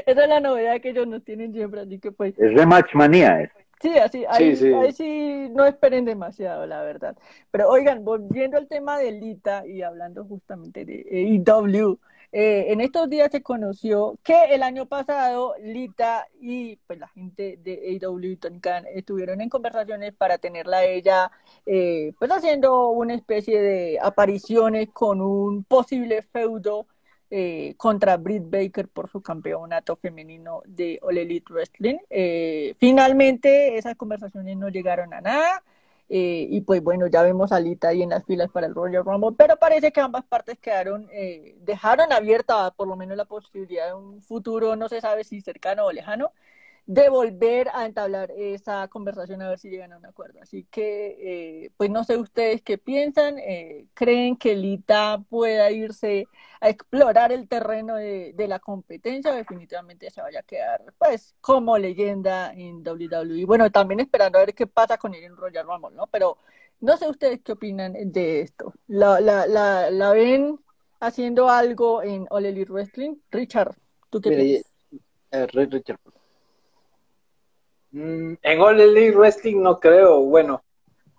Esa es la novedad que ellos nos tienen siempre, así que pues Es rematch manía. Es. Sí, así, ahí, sí. ahí sí no esperen demasiado, la verdad. Pero oigan, volviendo al tema de Lita y hablando justamente de AEW, eh, en estos días se conoció que el año pasado Lita y pues la gente de AEW y Tony Khan estuvieron en conversaciones para tenerla ella eh, pues haciendo una especie de apariciones con un posible feudo eh, contra Britt Baker por su campeonato femenino de All Elite Wrestling. Eh, finalmente esas conversaciones no llegaron a nada eh, y pues bueno, ya vemos a Lita ahí en las filas para el Royal Rumble, pero parece que ambas partes quedaron, eh, dejaron abierta por lo menos la posibilidad de un futuro, no se sabe si cercano o lejano, de volver a entablar esa conversación a ver si llegan a un acuerdo. Así que, eh, pues no sé ustedes qué piensan, eh, creen que Lita pueda irse a explorar el terreno de, de la competencia, definitivamente se vaya a quedar pues como leyenda en WWE. Bueno, también esperando a ver qué pasa con él en Royal Rumble, ¿no? Pero no sé ustedes qué opinan de esto. ¿La, la, la, la ven haciendo algo en All Elite Wrestling? Richard, ¿tú qué Mira, piensas? Eh, Richard. Mm, en All Elite Wrestling no creo, bueno,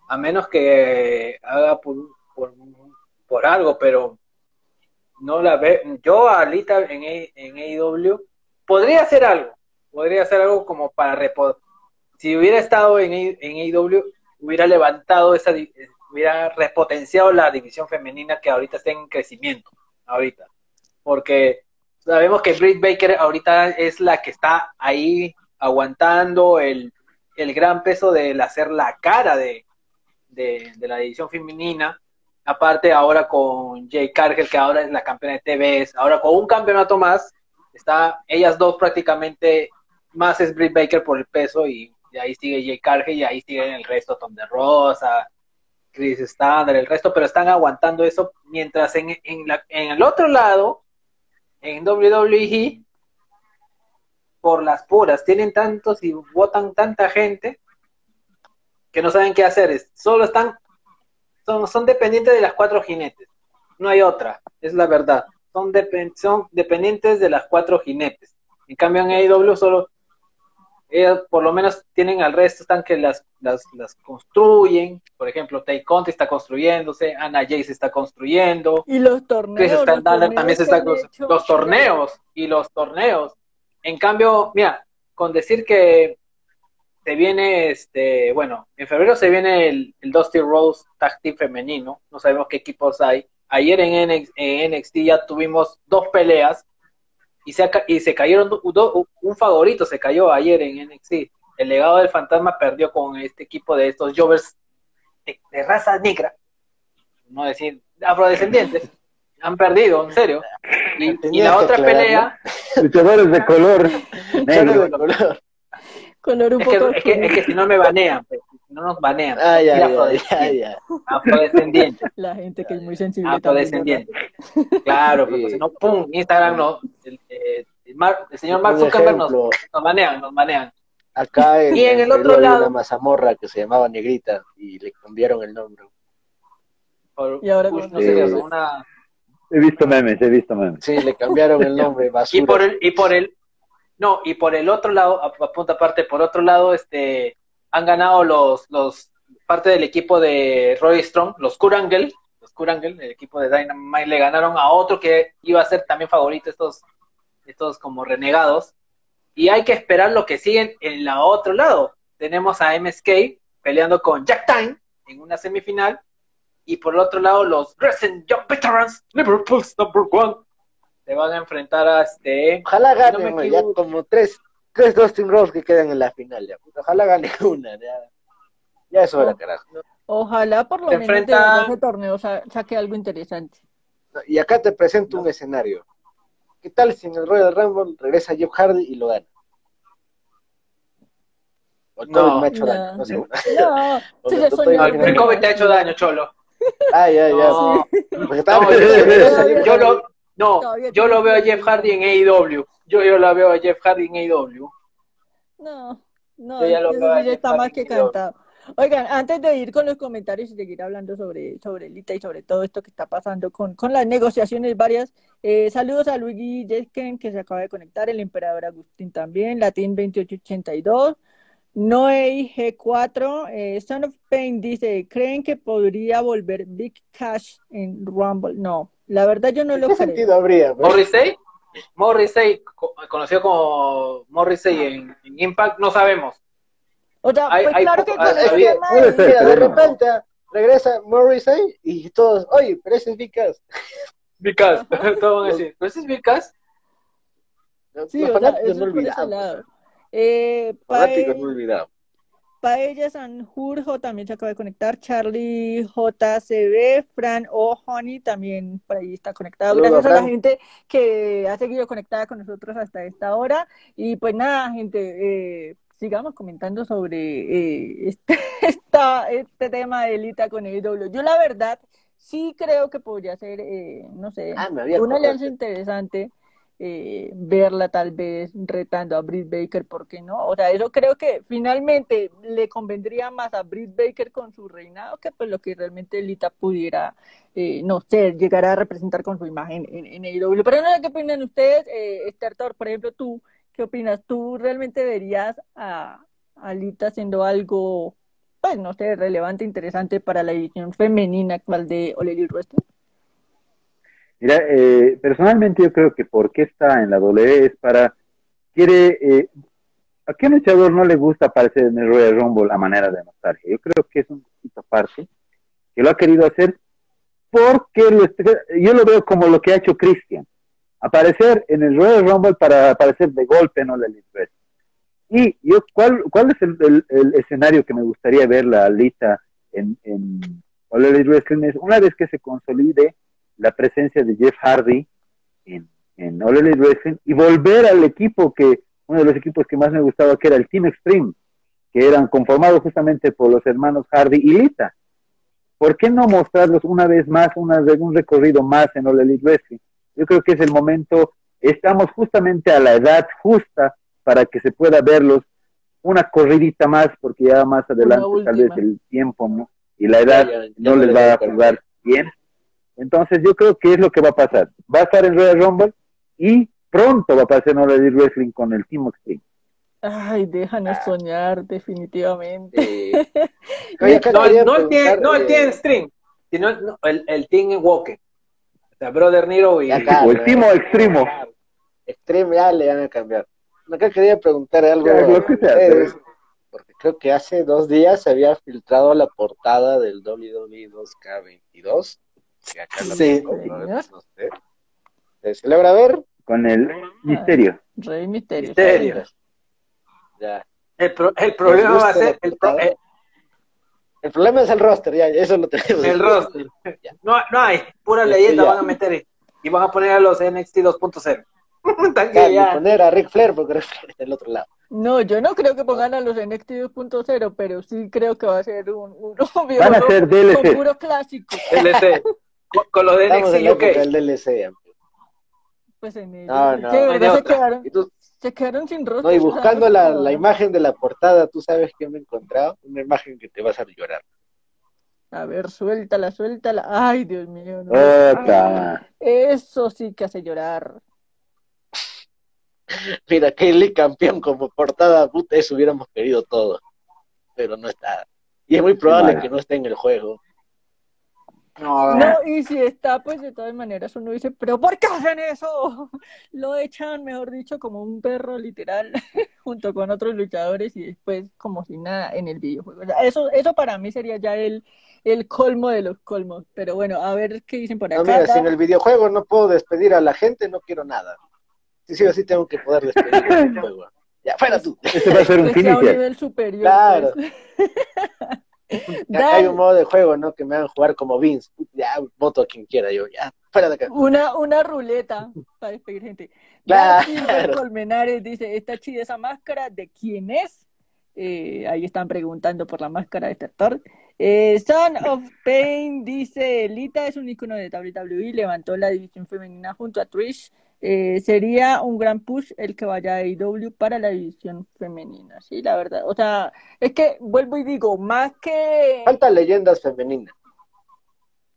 a menos que haga por, por, algo, pero no la veo. Yo a en, en AEW podría hacer algo, podría hacer algo como para repo si hubiera estado en, A- en AEW hubiera levantado esa, di- hubiera repotenciado la división femenina que ahorita está en crecimiento, ahorita, porque sabemos que Britt Baker ahorita es la que está ahí aguantando el, el gran peso del hacer la cara de, de, la división femenina. Aparte ahora con Jay Cargill, que ahora es la campeona de TVS, ahora con un campeonato más, está ellas dos prácticamente, más es Britt Baker por el peso y, y ahí sigue Jay Cargill y ahí siguen el resto, Tom de Rosa, Chris Standard, el resto, pero están aguantando eso, mientras en, en, la, en el otro lado, en WWE, por las puras, tienen tantos y votan tanta gente que no saben qué hacer, es- solo están, son, son dependientes de las cuatro jinetes, no hay otra, es la verdad. son, depen- son dependientes de las cuatro jinetes. En cambio, en AEW solo, ellos por lo menos tienen al resto, están que las, las, las construyen. Por ejemplo, Tay Conti está construyéndose, Ana Jay se está construyendo. Y los torneos. también se está hecho, Los torneos y los torneos. En cambio, mira, con decir que se viene, este, bueno, en febrero se viene el, el Dusty Rose Tag Team femenino, no sabemos qué equipos hay. Ayer en NXT, ya tuvimos dos peleas y se, y se cayeron, do- un favorito se cayó ayer en NXT. El legado del fantasma perdió con este equipo de estos Jovers de, de raza negra, no decir afrodescendientes, han perdido, en serio. Y, la otra aclarar, pelea, Luchadores de color negro. de color. Color un es que, poco. es, que, es que si no me banean, pues, si no nos banean. Ah, ya, ya, ya, afrodescendiente, ya. afrodescendiente. La gente que es muy sensible. también, afrodescendiente. Claro, Sí. pues, si no, pum, Instagram no. El, eh, el Mar- el señor Mark Zuckerberg nos, nos banean, nos banean. acá en, Y en el otro había lado- una mazamorra que se llamaba Negrita y le cambiaron el nombre. Por, Y ahora no sé una, He visto memes, he visto memes. Sí, le cambiaron el nombre, y basura. por el, y por el, no, y por el otro lado, a, a punta aparte, por otro lado, este, han ganado los, los, parte del equipo de Roy Strong, los Kurangel, los Kurangel, el equipo de Dynamite, le ganaron a otro que iba a ser también favorito, estos, estos como renegados, y hay que esperar lo que siguen en la otro lado. Tenemos a MSK peleando con Jack Time en una semifinal, y por el otro lado los Wrestling Young Veterans, Liverpool's number one, se van a enfrentar a este Ojalá Si no ya como tres, tres Dustin Rose que quedan en la final. Ya. Puta, Ojalá gane una. Ya, ya es hora, carajo. Ojalá por lo Se menos de enfrenta- ese torneo sa- saque algo interesante. Y acá te presento un escenario. ¿Qué tal si en el Royal Rumble regresa Jeff Hardy y lo gana? O el No. Me ha hecho No. daño, no sé. No, sí, sea, se tú soñó estoy- con El te ha hecho daño, Cholo. Ah, ya, ya. Yo, lo, no, yo lo veo a Jeff Hardy en AEW. Yo, yo lo veo a Jeff Hardy en AEW. No, no, Yo ya lo eso veo a sí ya Jeff está Hardy más que lo- cantado. Oigan, antes de ir con los comentarios y seguir hablando sobre, sobre Lita y sobre todo esto que está pasando con, con las negociaciones varias, eh, saludos a Luigi Jesken que se acaba de conectar, el emperador Agustín también, Latin 2882, Noé G4, eh, Son of Pain dice, ¿creen que podría volver Big Cash en Rumble? No, la verdad yo no lo ¿Qué creo. sentido habría? pues? Morrissey, Morrissey, co- conocido como Morrissey en, en Impact, no sabemos. O sea, Hay- pues hay claro que con el había- tema de- ser, repente regresa Morrissey y todos, oye, pero ese es Vicas. Vicas, todos van a decir, ¿pero ese es Vicas? Los Sí, o sea, fanáticos eso no es por ese olvidamos. lado. Eh, fanáticos no olvidamos. Paella Sanjurjo también se acaba de conectar. Charlie JCB, Fran O'Honey también por ahí está conectado. Saludos, Gracias a la gente que ha seguido conectada con nosotros hasta esta hora. Y pues nada, gente, eh, sigamos comentando sobre eh, este, esta- este tema de Elita con AEW. Yo la verdad sí creo que podría ser, eh, no sé, Ah, una alianza interesante. Eh, verla tal vez retando a Britt Baker, ¿por qué no? O sea, eso creo que finalmente le convendría más a Britt Baker con su reinado que pues lo que realmente Lita pudiera, eh, no sé, llegar a representar con su imagen en, en AEW. Pero no sé qué opinan ustedes, eh, Esther Tor, por ejemplo, tú, ¿qué opinas? ¿Tú realmente verías a, Lita haciendo algo, pues no sé, relevante, interesante para la edición femenina actual de Elite Wrestling? Mira, eh, personalmente yo creo que por qué está en la W es para, quiere, eh, ¿a qué luchador no le gusta aparecer en el Royal Rumble a manera de nostalgia? Yo creo que es un poquito aparte, que lo ha querido hacer porque lo yo lo veo como lo que ha hecho Christian, aparecer en el Royal Rumble para aparecer de golpe All Elite Wrestling. Y yo, ¿cuál, cuál es el, el- el escenario que me gustaría ver la Alita en, en All Elite Wrestling? Es una vez que se consolide la presencia de Jeff Hardy en, en All Elite Wrestling y volver al equipo que, uno de los equipos que más me gustaba, que era el Team Extreme, que eran conformados justamente por los hermanos Hardy y Lita. ¿Por qué no mostrarlos una vez más, una vez, un recorrido más en All Elite Wrestling? Yo creo que es el momento, estamos justamente a la edad justa para que se pueda verlos una corridita más, porque ya más adelante tal vez el tiempo ¿no? y la edad Ya, ya, ya no les va a jugar bien. Entonces yo creo que es lo que va a pasar. Va a estar en Royal Rumble y pronto va a pasar en All Elite Wrestling con el Team Extreme. Ay, déjanos Ah. soñar, definitivamente. Eh, oye, No, no el Team, no el Team Stream, sino el, no, el, el Team Walker. O sea, Brother Nero y. Acá, O el Team Extremo. Extreme ya le van a cambiar. Acá quería preguntar algo Ya, lo que a sea, ustedes, porque creo que hace dos días se había filtrado la portada del WWE 2K22. Que acá la Sí. tengo, pero Señor. no sé. ¿Se logra ver? Con el Misterio. Rey Misterio. Misterio. Ya. El, pro- el problema ¿Les va a ser el, pro- eh, El problema es el roster, ya, eso lo tenemos. el roster. No, no hay, pura Sí, leyenda ya. van a meter y van a poner a los NXT 2.0. Tan que Claro, poner a Ric Flair porque Ric Flair está del otro lado. No, yo no creo que pongan a los NXT 2.0, pero sí creo que va a ser un, un obvio Van a ¿no? ser con DLC. puro clásico. con, con los de Estamos NXT UK. del DLC. amigo. Pues en ellos. No, no, que se quedaron, Y tú, se quedaron sin rostro. no, y buscando la, la imagen de la portada, tú sabes que me he encontrado. Una imagen que te vas a llorar. A ver, suéltala, suéltala. Ay, Dios mío. no. Eso sí que hace llorar. Mira, Kelly campeón como portada, puta, eso hubiéramos querido todo. Pero no está. Y es muy probable que no esté en el juego. No, No, y si está, pues de todas maneras uno dice, pero ¿por qué hacen eso? Lo echan, mejor dicho, como un perro literal, junto con otros luchadores y después como si nada en el videojuego. O sea, eso, eso para mí sería ya el, el colmo de los colmos. Pero bueno, a ver qué dicen por No, acá. mira, si en el videojuego no puedo despedir a la gente, no quiero nada. Sí, sí o sí tengo que poder despedir el juego. Ya, fuera tú. Ese va a ser un un finisher. nivel superior. Claro. pues. Hay un modo de juego, ¿no? Que me hagan jugar como Vince. Ya, voto a quien quiera yo. Ya, fuera de acá. Una, una ruleta para despedir gente. Claro. Colmenares dice, está chida esa máscara, ¿de quién es? Eh, ahí están preguntando por la máscara de este actor. Eh, Son of Pain dice, Lita es un icono de WWE, levantó la división femenina junto a Trish. Eh, sería un gran push el que vaya a AEW para la división femenina, sí, la verdad. O sea, es que vuelvo y digo, más que... Faltan leyendas femeninas.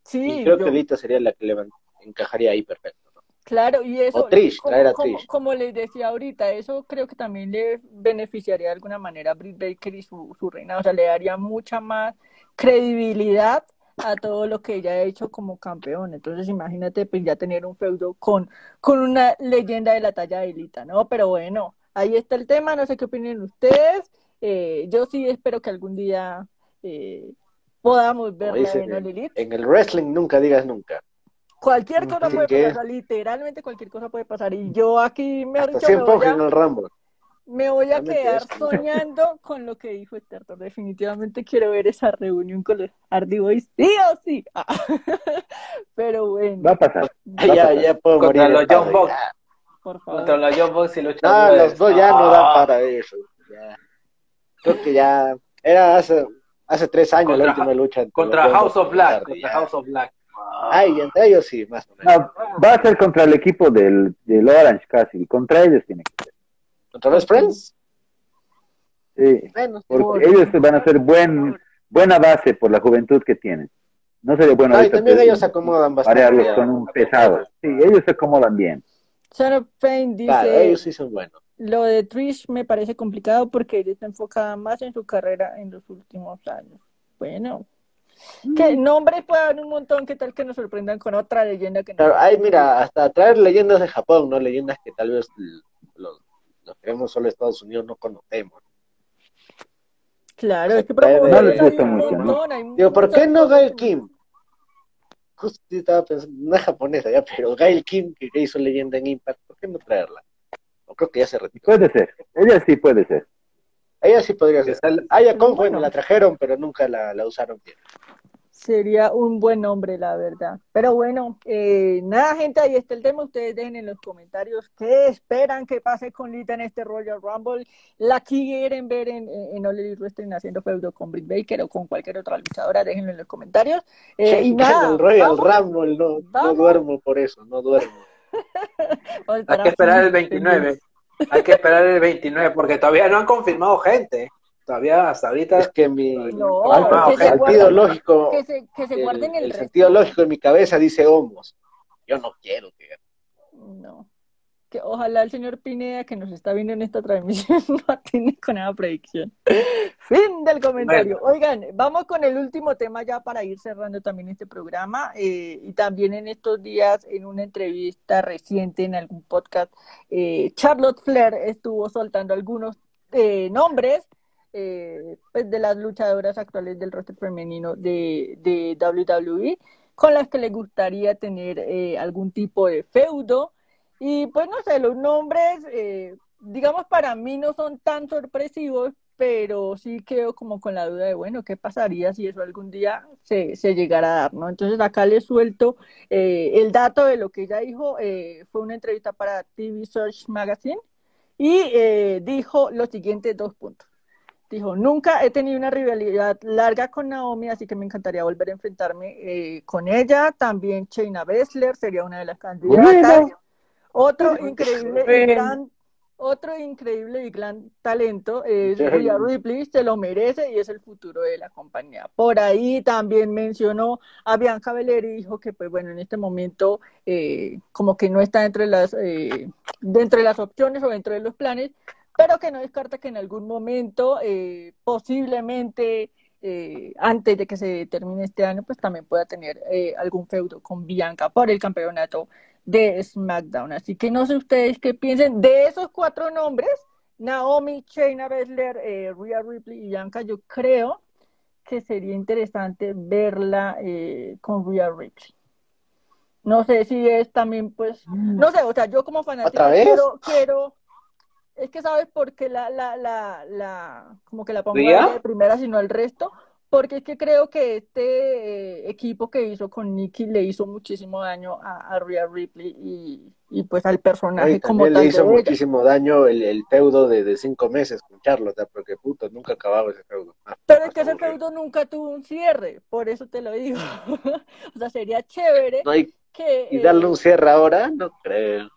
Sí, y creo yo- que Lita sería la que le encajaría ahí perfecto. ¿no? Claro, y eso, O Trish, como, traer a como- Trish. como les decía ahorita, eso creo que también le beneficiaría de alguna manera a Britt Baker y su, su reina, o sea, le daría mucha más credibilidad a todo lo que ella ha hecho como campeón. Entonces, imagínate, pues ya tener un feudo con, con una leyenda de la talla de Lita, ¿no? Pero bueno, ahí está el tema, no sé qué opinan ustedes. Eh, yo sí espero que algún día eh, podamos verla dicen en All. En el wrestling nunca digas nunca. Cualquier cosa Así puede que- pasar, literalmente cualquier cosa puede pasar. Y yo aquí, mejor Hasta dicho, 100 me voy en a, el Rumble. Me voy a quedar es- soñando con lo que dijo actor. Definitivamente quiero ver esa reunión con los Hardy Boys, sí o sí. Ah, Pero bueno, Va a pasar. Ah, ya, ya puedo Contra morir. los Young Bucks. ya. por contra favor. los Young Bucks y los No, los dos ya no Ah. dan para eso. Ya. Creo que ya era hace, hace tres años Contra- la última lucha. Contra House of Black. Contra ya. House of Black. Ay, entre ellos sí, más o menos. No, va a ser contra el equipo del, del Orange casi. Contra ellos tiene que ser. ¿Contra los Friends? Sí, Bueno, porque Por- ellos van a ser buen, buena base por la juventud que tienen. No sería bueno Ay, también ellos se acomodan bastante. con un pesado. Sí, ellos se acomodan bien. Son of Pain dice, Claro, ellos sí son buenos. lo de Trish me parece complicado porque ella está enfocada más en su carrera en los últimos años. Bueno, que nombres puede haber un montón, ¿qué tal que nos sorprendan con otra leyenda que no Claro, ay, mira, hasta traer leyendas de Japón, ¿no? Leyendas que tal vez l- los, los que vemos solo Estados Unidos no conocemos. Claro, es que No les promover hay gusta mucho, ¿no? Digo, ¿por qué no Gail Kim? Justo estaba pensando, no es japonesa ya, pero Gail Kim, que hizo leyenda en Impact, ¿por qué no traerla? O creo que ya se retiró. Puede ser. Ella sí puede ser. Ella sí podría ser. Aya Kong, bueno, Bueno. la trajeron, pero nunca la, la usaron bien. Sería un buen nombre, la verdad. Pero bueno, eh, nada, gente, ahí está el tema. Ustedes dejen en los comentarios qué esperan que pase con Lita en este Royal Rumble. La quieren ver en, en Wrestling haciendo feudo con Britt Baker o con cualquier otra luchadora. Déjenlo en los comentarios. Eh, y En nada, el Royal vamos, Rumble, no, duermo por eso, no duermo. Hay que esperar el pendientes. 29. Hay que esperar el 29 porque todavía no han confirmado gente. Todavía hasta ahorita. Es que mi No, ah, que el se sentido guarden- lógico, Que se, que se el, guarden el, el resto. sentido lógico en mi cabeza dice homos. Yo no quiero que No. Que ojalá el señor Pineda, que nos está viendo en esta transmisión, no atiende con esa predicción. Fin del comentario. Oigan, vamos con el último tema ya para ir cerrando también este programa. eh, y también en estos días, en una entrevista reciente en algún podcast, eh, Charlotte Flair estuvo soltando algunos eh, nombres eh, pues, de las luchadoras actuales del roster femenino de, de WWE con las que le gustaría tener eh, algún tipo de feudo. Y pues no sé, los nombres, eh, digamos, para mí no son tan sorpresivos, pero sí quedo como con la duda de, bueno, ¿qué pasaría si eso algún día se, se llegara a dar, ¿no? Entonces acá le suelto eh, el dato de lo que ella dijo, eh, fue una entrevista para TV Search Magazine y eh, dijo los siguientes dos puntos. Dijo, nunca he tenido una rivalidad larga con Naomi, así que me encantaría volver a enfrentarme eh, con ella. También Shayna Baszler sería una de las candidatas. Bueno. Otro increíble y gran, otro increíble y gran talento es Sí. Rhea Ripley, se lo merece y es el futuro de la compañía. Por ahí también mencionó a Bianca Belair y dijo que, pues bueno, en este momento eh, como que no está dentro de las eh, dentro de las opciones o dentro de los planes, pero que no descarta que en algún momento, eh, posiblemente eh, antes de que se termine este año, pues también pueda tener eh, algún feudo con Bianca por el campeonato de SmackDown. Así que no sé ustedes qué piensen de esos cuatro nombres, Naomi, Shayna Baszler, Rhea Ripley y Bianca, yo creo que sería interesante verla con Rhea Ripley. No sé si es también, pues, no sé, o sea, yo como fanática quiero, quiero, es que sabes por qué la, la, la, la, como que la pongo de primera, sino el resto, porque es que creo que este eh, equipo que hizo con Nikki le hizo muchísimo daño a, a Rhea Ripley y, y pues al personaje como también tal le hizo ella. muchísimo daño el, el feudo de, de cinco meses con Charlotte, ¿eh? porque puto, nunca acababa ese feudo. Ah, Pero es más que ese feudo nunca tuvo un cierre, por eso te lo digo. O sea, sería chévere No, y, que... y darle eh, un cierre ahora, no creo.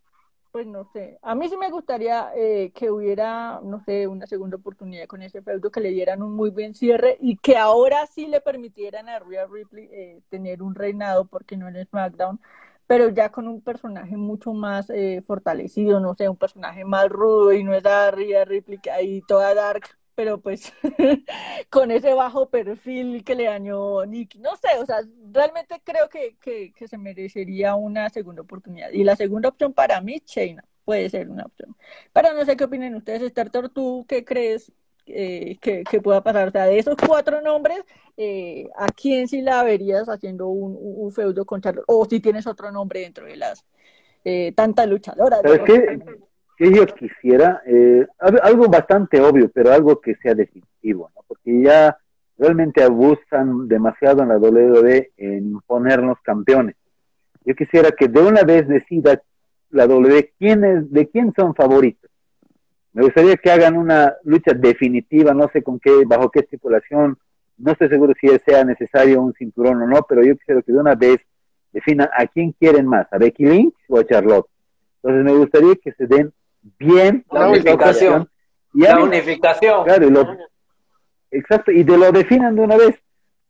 Pues no sé, a mí sí me gustaría eh, que hubiera, no sé, una segunda oportunidad con ese feudo, que le dieran un muy buen cierre y que ahora sí le permitieran a Rhea Ripley eh, tener un reinado, porque no en SmackDown, pero ya con un personaje mucho más eh, fortalecido, no sé, un personaje más rudo y no es a Rhea Ripley que ahí toda dark, pero pues con ese bajo perfil que le dañó Nicky, no sé, o sea, realmente creo que, que, que se merecería una segunda oportunidad. Y la segunda opción para mí, Shayna, puede ser una opción. Pero no sé qué opinan ustedes, Starter, ¿tú qué crees eh, que, que pueda pasar? O sea, de esos cuatro nombres, eh, ¿a quién sí la verías haciendo un, un, feudo con Charlotte? O si tienes otro nombre dentro de las eh, tantas luchadoras. ¿Sabes qué? Que yo quisiera, eh, al- algo bastante obvio, pero algo que sea definitivo, ¿no? Porque ya realmente abusan demasiado en la WWE en imponernos campeones. Yo quisiera que de una vez decida la WWE quién de quién son favoritos. Me gustaría que hagan una lucha definitiva, no sé con qué, bajo qué estipulación, no estoy seguro si sea necesario un cinturón o no, pero yo quisiera que de una vez definan a quién quieren más, a Becky Lynch o a Charlotte. Entonces me gustaría que se den bien La unificación. Y La mí- unificación. claro, y lo- exacto, y de lo definan de una vez.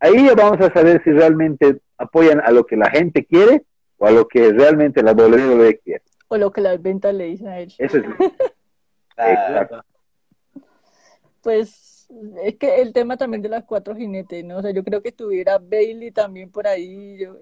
Ahí ya vamos a saber si realmente apoyan a lo que la gente quiere o a lo que realmente la WWE quiere. O lo que las ventas le dicen a él. Eso es. Exacto. Pues es que el tema también de las cuatro jinetes, ¿no? O sea, yo creo que estuviera Bailey también por ahí. Yo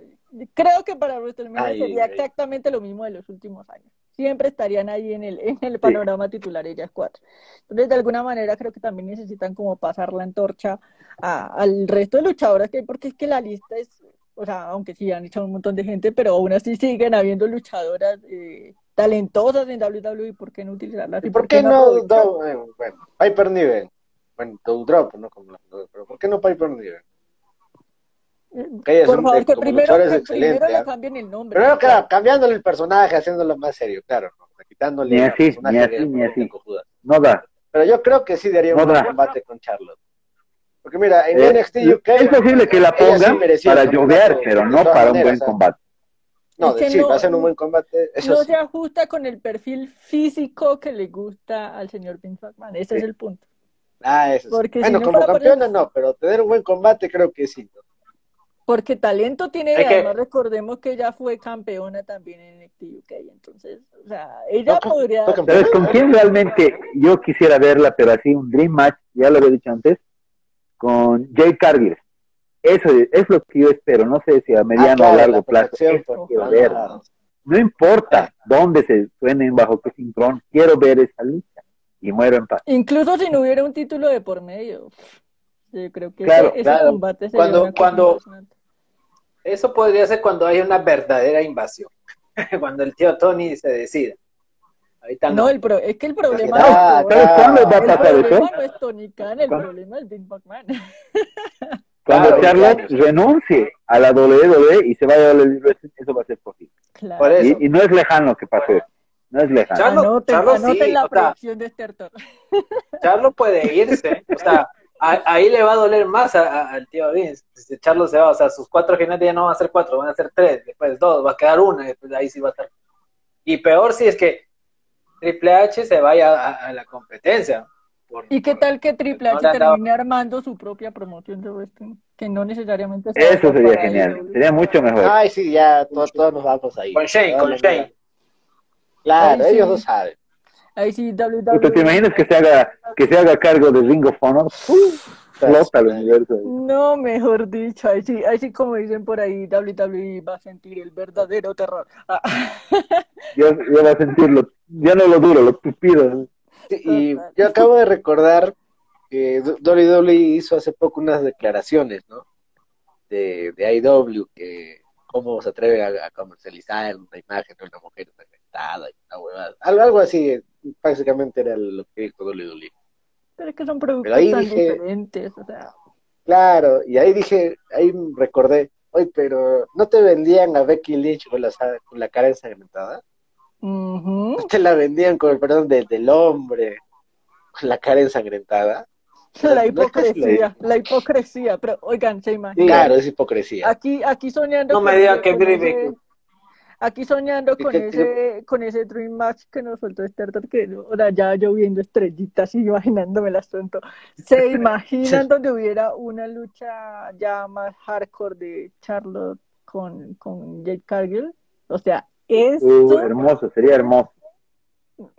creo que para WrestleMania sería exactamente lo mismo de los últimos años. Siempre estarían ahí en el, en el panorama titular ellas cuatro. Entonces, de alguna manera creo que también necesitan como pasar la antorcha a- al resto de luchadoras que hay, porque es que la lista es, o sea, aunque sí han hecho un montón de gente, pero aún así siguen habiendo luchadoras eh, talentosas en WWE, ¿por qué no utilizarlas? ¿Y por qué no, do- eh, bueno, Piper Niven? Bueno, Doudrop, ¿no? Como pero ¿por qué no Piper Niven? Por favor, que primero, que primero le cambien el nombre. Pero claro, cambiándole el personaje, haciéndolo más serio, claro, ¿no? Quitándole Ni así, ni así, de- ni así. No da. Pero yo creo que sí daría un No da. combate con Charlotte. Porque mira, en Eh, NXT UK es posible que la sí pongan merecía para llover, pero no para un buen combate. No, sí, no- va a ser un buen combate, eso no sí. se ajusta con el perfil físico que le gusta al señor Vince McMahon. Ese es Sí. el punto. Ah, eso sí. Porque si Bueno, no como campeona no, pero tener un buen combate creo que sí. ¿no? Porque talento tiene, Es que- además recordemos que ella fue campeona también en NXT UK, entonces, o sea, ella Fue- podría... ¿Sabes con quién realmente yo quisiera verla, pero así un dream match, ya lo había dicho antes, con Jay Cargill? Eso es, es lo que yo espero, no sé si a mediano Ah, claro, o largo la plazo. Eso pues, quiero ver, ¿no? Importa dónde se suenen, bajo qué sincron, quiero ver esa lucha y muero en paz. Incluso si no hubiera un título de por medio. Yo creo que Claro, ese, ese claro. combate sería Cuando- cuando-. Eso podría ser cuando hay una verdadera invasión. cuando el tío Tony se decida. Ahorita no. No, el pro- es que el problema Ah, no, ¿Sabes Ah, cuándo va a el pasar eso? problema no es Tony Khan, el ¿Cuándo? problema es Vince McMahon. Cuando Claro, Charlotte claro. renuncie a la WWE y se vaya a la WWE, eso va a ser posible. Claro. Por eso. Y, y no es lejano que pase. No es lejano. Charlotte- Anoten, Charlotte anoten sí, la o sea, proyección de este. Charlo puede irse. O sea, a- ahí le va a doler más a- al tío Vince. Si Charlo se va, o sea, sus cuatro jinetes ya no van a ser cuatro, van a ser tres, después dos, va a quedar una, y después ahí sí va a estar. Y peor si es que Triple H se vaya a, a la competencia. Por- ¿Y qué por- tal que Triple no H dado- termine armando su propia promoción de wrestling? Que no necesariamente sea Eso sería genial. Sería mucho mejor. Ay, sí, ya todos, todos nos vamos ahí. Con Shane, con Shane. Claro, Ay, sí. ellos lo saben. Ahí sí, WWE. ¿Te imaginas que se haga que se haga cargo de Ring of Honor? Flota el universo. No, mejor dicho, ahí sí, ahí sí como dicen por ahí, WWE va a sentir el verdadero terror. Ah, Ya, ya va a sentirlo. Ya no lo duro, lo tupido. Sí, Y yo acabo de recordar que WWE hizo hace poco unas declaraciones, ¿no? De, de IW, que cómo se atreve a, a comercializar una imagen de una mujer ensangrentada y una huevada. Algo, algo así, básicamente era lo que dijo WWE. Pero es que son productos ahí tan dije- diferentes, o sea, Claro, y ahí dije, ahí recordé, oye, pero ¿no te vendían a Becky Lynch con la, con la cara ensangrentada? ¿No te la vendían con el perdón de- del hombre con la cara ensangrentada? la hipocresía, la hipocresía, pero oigan, se imaginan. Claro, es hipocresía. Aquí, aquí soñando No me digan ese- que con Brie ese- Baker. Aquí soñando ¿Qué- con ese, con ese Dream Match que nos soltó Starter, que ahora ya lloviendo estrellitas y imaginándome el asunto. ¿Se imaginan donde hubiera una lucha ya más hardcore de Charlotte con, con Jade Cargill? O sea, esto, Uh, hermoso, sería hermoso.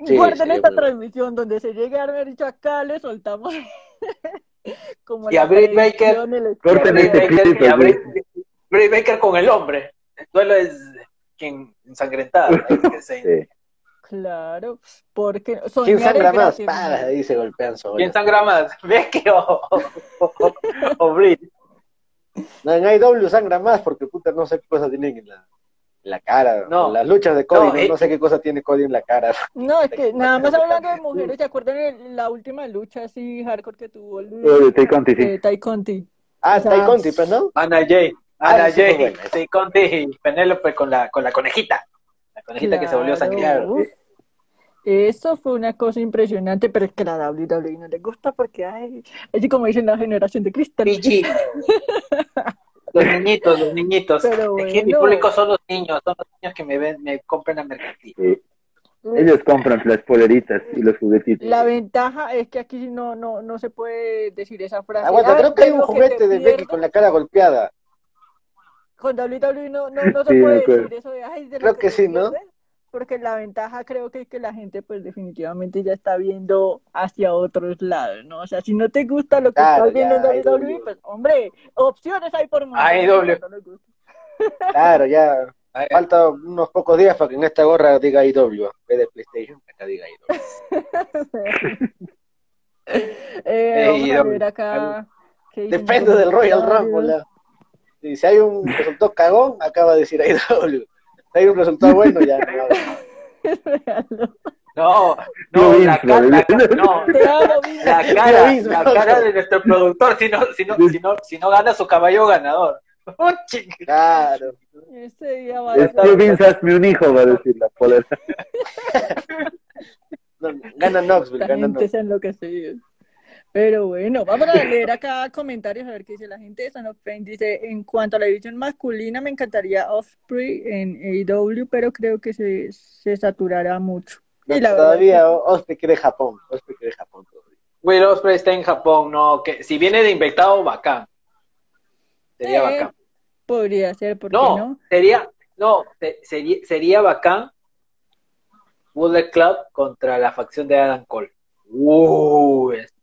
Sí, guarden esta bueno. transmisión donde se llegue a haber dicho acá, le soltamos como Y a Britt Baker, el este Baker, Baker con el hombre. El duelo es quien ensangrentada. sí. Claro, porque ¿Quién sangra más? gratis, Pa, ¿no? ahí se golpean solos. ¿Quién sangra más? ¿Becky o, o, o, o Brie? No, en IW sangra más porque puta no sé qué cosa tienen en la, en la cara. No. En las luchas de Cody, No, no, eh. no sé qué cosa tiene Cody en la cara. No, es que nada más hablando de mujeres, ¿se acuerdan de la última lucha así hardcore que tuvo el de Tay Conti, sí. de Tai Conti? Ah, O sea, Tai Conti, pues, ¿no? Ana Jay. Ah, Ana fue Jay. buena. Sí, Conti y Penélope con la, con la conejita. La conejita que se volvió Claro, uf. Eso fue una cosa impresionante, pero es que a la WWE no le gusta porque, ay, así como dicen la generación de cristal. Los niñitos, los niñitos. Pero Es que mi bueno. público son los niños, son los niños que me ven, me compran a mercantil. Sí. Ellos compran las poleritas y los juguetitos. La ventaja es que aquí no, no, no se puede decir esa frase. Aguanta, "Ay, creo que hay un juguete de Becky pierdes". con la cara golpeada. Con WWE no, no, no se Sí, puede decir eso de, ay, de Creo que sí, ¿no? pierdes", Porque la ventaja creo que es que la gente pues definitivamente ya está viendo hacia otros lados, ¿no? O sea, si no te gusta lo que Claro, estás viendo ya, en WWE, pues hombre, opciones hay por más. No nos gusta. Claro, ya. Ay, Falta unos pocos días para que en esta gorra diga IW. En de PlayStation, acá diga IW. Eh, vamos a ver acá. Depende del Royal. Rumble. Y si hay un resultado cagón, acaba de decir IW. Si hay un resultado bueno, ya no. No, no, la, cara, la, no, la cara, la cara de nuestro productor, si no, si no, si no, si no gana su caballo ganador. Oh. Claro. Este día va a hazme un hijo, va a decir la polera. No, gana Knoxville, La gana Knoxville. Pero bueno, vamos a leer acá comentarios a ver qué dice la gente. Son of Pain dice, en cuanto a la división masculina, me encantaría Osprey en AEW, pero creo que se, se saturará mucho. Y la verdad Todavía Osprey quiere Japón. Osprey quiere Japón todavía. Will Ospreay está en Japón, no, que si viene de infectado, bacán. Sería Eh, bacán. Podría ser, ¿por qué No, sería, no, se- sería, sería bacán Bullet Club contra la facción de Adam Cole. Uh, es-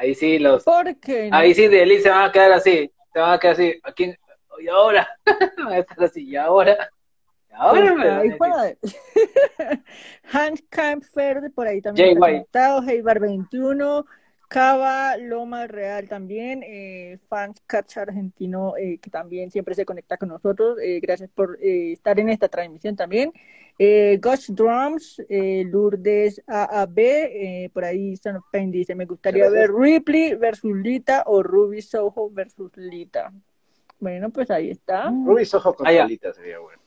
ahí sí los, ¿Por qué no? ahí sí de Elite se van a quedar así, se van a quedar así, aquí, y ahora, van a estar así, y ahora, y ahora, Pues, me a joder. Hans Kampfer por ahí también Jay White. Heibar 21, Cava, Loma Real también, eh, Fans Catch Argentino eh, que también siempre se conecta con nosotros, eh, gracias por eh, estar en esta transmisión también, eh, Ghost Drums, eh, Lourdes AAB, eh, por ahí Son of Pain dice, me gustaría Gracias. ver Ripley versus Lita o Ruby Soho versus Lita. Bueno, pues ahí está. Ruby Soho con. Solita sería bueno.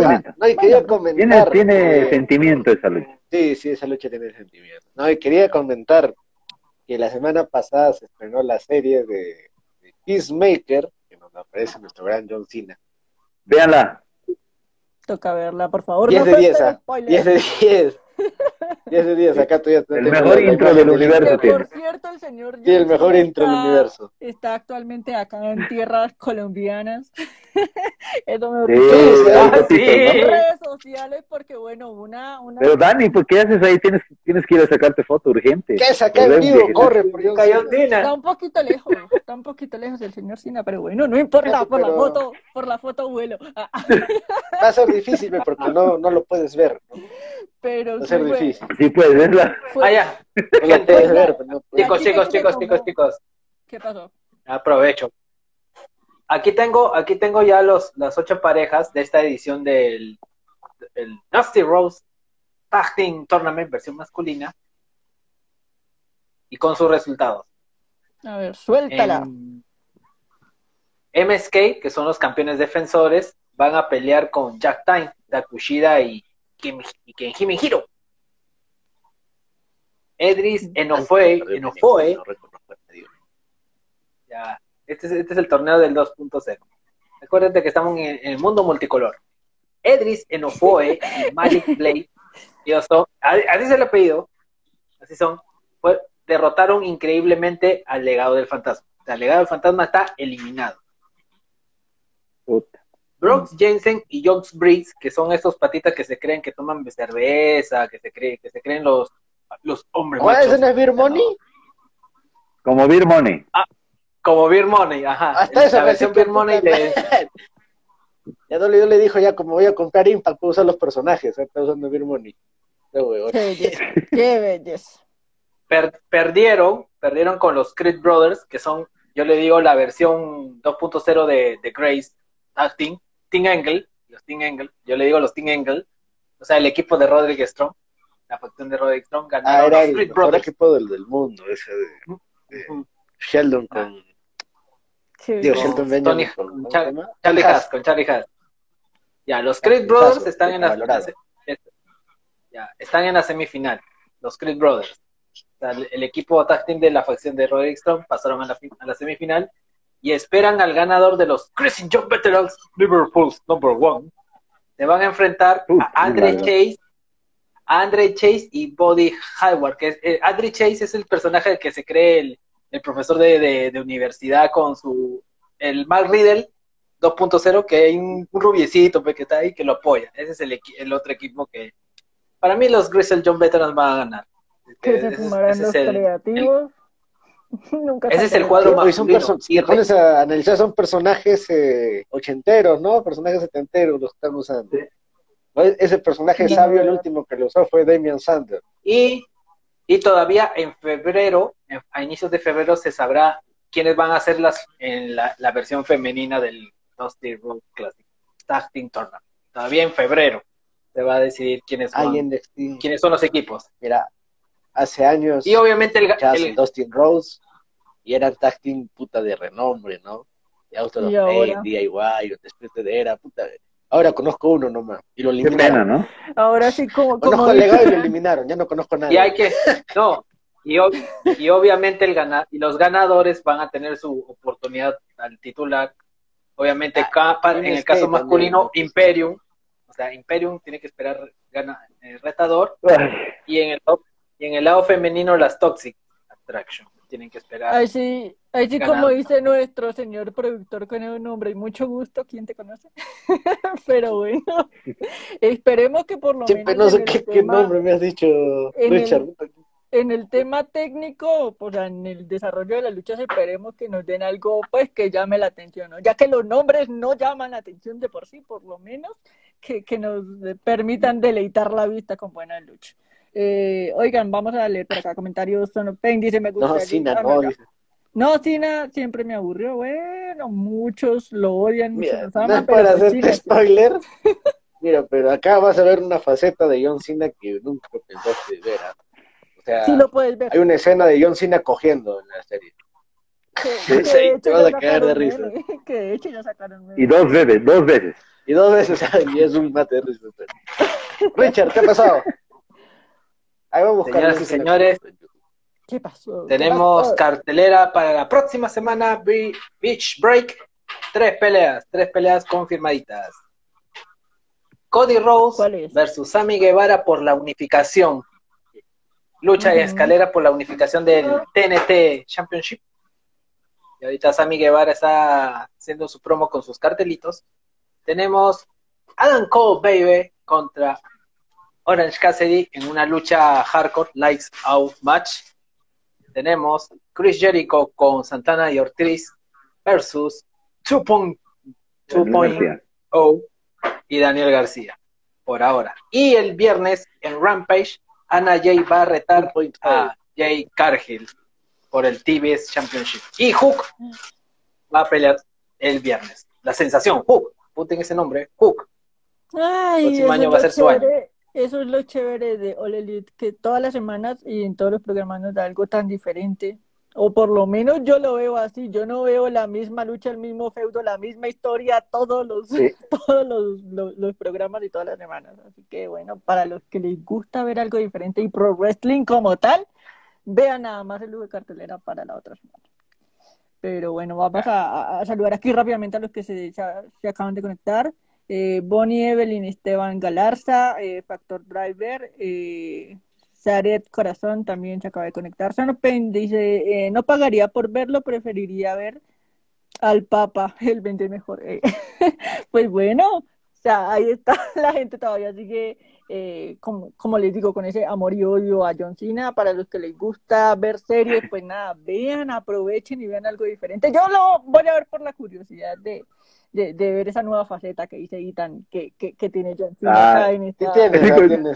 Ah, no, y quería comentar. Tiene, tiene eh, sentimiento esa lucha. Sí, sí, esa lucha tiene sentimiento. No, y quería comentar que la semana pasada se estrenó la serie de, de Peacemaker, que nos aparece nuestro gran John Cena. Véanla. Toca verla, por favor. 10 no de suelten 10, ¿ah? 10 de 10. 10 de 10, acá tú ya te El mejor intro del universo por cierto, el señor Sí, el mejor intro del está- universo. Está actualmente acá en tierras colombianas. Eso me Sí, Ah, sí. Porque bueno, una, una Pero Dani, ¿por qué haces ahí? Tienes, tienes que ir a sacarte foto urgente. ¿Qué en Volver vivo? Corre por Cena. está un poquito lejos, está un poquito lejos el señor Sina, pero bueno, no importa, por la foto, por la foto vuelo. Ah, Va a ser difícil porque no, no lo puedes ver. ¿no? pero Va a sí ser fue- difícil. Sí, pues, verla. fue- Ah, ya. Puedes ver. no puedes- Chicos, chicos, chicos, chicos, chicos. ¿Qué pasó? Aprovecho. Aquí tengo, aquí tengo ya los, las ocho parejas de esta edición del, del Nasty Rose Tag Team Tournament versión masculina y con sus resultados. A ver, suéltala. En MSK, que son los campeones defensores, van a pelear con Jack Time, Takushida y, Kim, y Hiro. Edris Enofoe, Enofoe. Ya, este es, este es el torneo del 2.0. Acuérdate que estamos en, en el mundo multicolor. Edris Enofoe y Malik Blade, ellos son, así es el apellido, así son, fue- derrotaron increíblemente al legado del fantasma. O sea, el legado del fantasma está eliminado. Puta. Brooks Jensen y Jones Briggs, que son estos patitas que se creen que toman cerveza, que se creen, que se creen los, los hombres ¿Ah, ese no es Beer Money? Como Beer Money. Como Beer Money, ajá. Hasta eso, la versión Beer Money madre. Ya no le, yo le dijo ya como voy a comprar Impact, puedo usar los personajes, ¿eh? está usando Beer Money. Qué belleza, qué belleza. per- perdieron, perdieron con los Creed Brothers, que son, yo le digo, la versión 2.0 de, de Grace Tag Team, Team Angle, los Team Angle, yo le digo los Team Angle, o sea, el equipo de Roderick Strong, la facción de Roderick Strong, Ah, ganaron era los el Creed mejor Brothers. equipo del, del mundo, ese de. Sheldon con Qué Digo. Sheldon Tony- Benjamin con ¿cómo Char- se llama? Charlie. Haas, con Charlie Haas. Ya, los Creed Brothers están en la, ya, están en la semifinal, los Creed Brothers. O sea, el, el equipo tag team de la facción de Roderick Strong pasaron a la, fi- a la semifinal y esperan al ganador de los Crescent John Veterans Liverpool's number one. Se van a enfrentar Uh, a Andre. Chase, a Andre Chase y Buddy Hayward, que es, eh, Andre Chase es el personaje que se cree el, el profesor de, de- de universidad con su, el Mark Riddle 2.0, que hay un, un rubiecito pues, que está ahí que lo apoya. Ese es el, equi- el otro equipo que, para mí los Grizzle John Veterans van a ganar. Que se Ese es- fumarán ese los es el- creativos. Nunca Ese es el cuadro Oye, son pones a analizar, son personajes eh, ochenteros, ¿no? Personajes setenteros los que están usando. Ese personaje sabio, el último que lo usó fue Damian Sander. Y, y todavía en febrero, a inicios de febrero, se sabrá quiénes van a ser las, en la, la versión femenina del Dusty Road Classic Tag Team Tournament. Todavía en febrero se va a decidir quiénes, en NXT, quiénes son los equipos. mira, hace años Y obviamente el, Chas el- Dustin Rose y eran tag team puta de renombre, ¿no? De Auto. DIY, Despierto de Era, puta. Ahora conozco uno nomás y lo Qué eliminaron. pena, ¿no? Ahora sí, como, como Conozco al legado y lo eliminaron, ya no conozco nada. y hay que no y, ob- y obviamente el gana, y los ganadores van a tener su oportunidad al titular obviamente Ah, en el caso también, masculino ¿no? Imperium o sea Imperium tiene que esperar gana, eh, retador Ay, y en el y en el lado femenino las Toxic Extraction. Tienen que esperar. Ahí sí, ahí sí Ganado. como dice nuestro señor productor con el nombre, y mucho gusto, ¿quién te conoce? Pero bueno, esperemos que por lo Siempre menos no sé el qué, nombre me has dicho, el- Richard. En el tema técnico, o sea, en el desarrollo de las luchas, esperemos que nos den algo pues que llame la atención, ¿no? Ya que los nombres no llaman la atención de por sí, por lo menos, que, que nos permitan deleitar la vista con buena lucha. Eh, oigan, vamos a leer por acá comentarios. Son Pain dice me gusta. No, Sina, no. No, Sina siempre me aburrió. Bueno, muchos lo odian, muchos Mira, lo no aman, para pero pues hacerte spoiler. Mira, pero acá vas a ver una faceta de John Cena que nunca pensaste ver. ¿ah? Sea, Sí lo puedes ver. hay una escena de John Cena cogiendo en la serie. Que, Sí, que te vas a caer de risa. meme, Que de hecho ya sacaron meme. Y dos veces, dos veces. Y dos veces, y es un mate de risa. Richard, ¿qué ha pasado? Ahí vamos a buscar Señoras y señores, ¿Qué pasó? ¿Qué tenemos pasó? cartelera para la próxima semana, Be- Beach Break. Tres peleas, tres peleas confirmaditas. Cody Rose versus Sammy Guevara por la unificación. Lucha y escalera por la unificación del TNT Championship. Y ahorita Sammy Guevara está haciendo su promo con sus cartelitos. Tenemos Adam Cole Baby contra Orange Cassidy en una lucha hardcore Lights Out Match. Tenemos Chris Jericho con Santana y Ortiz versus 2.0 García. y Daniel García, por ahora. Y el viernes en Rampage, Ana Jay va a retar a Jay Cargill por el TBS Championship. Y Hook va a pelear el viernes. La sensación, Hook. Apunten ese nombre, Hook. Ay, próximo eso año es va a lo ser su año. chévere- Eso es lo chévere de All Elite, que todas las semanas y en todos los programas nos da algo tan diferente. O por lo menos yo lo veo así. Yo no veo la misma lucha, el mismo feudo, la misma historia, todos los, Sí. todos los, los, los programas y todas las semanas. Así que bueno, para los que les gusta ver algo diferente y pro wrestling como tal, vean nada más el de cartelera para la otra semana. Pero bueno, vamos a, a saludar aquí rápidamente a los que se, ya- se acaban de conectar. Eh, Bonnie Evelyn Esteban Galarza, eh, Factor Driver, eh, Saret Corazón también se acaba de conectar. Sanopen dice, eh, no pagaría por verlo, preferiría ver al Papa, el 20 mejor. Eh, pues bueno, o sea, ahí está, la gente todavía sigue, eh, como les digo, con ese amor y odio a John Cena. Para los que les gusta ver series, pues nada, vean, aprovechen y vean algo diferente. Yo lo voy a ver por la curiosidad de, de, de ver esa nueva faceta que dice Ethan, que, que, que tiene John Cena Ah, acá en ¿qué esta...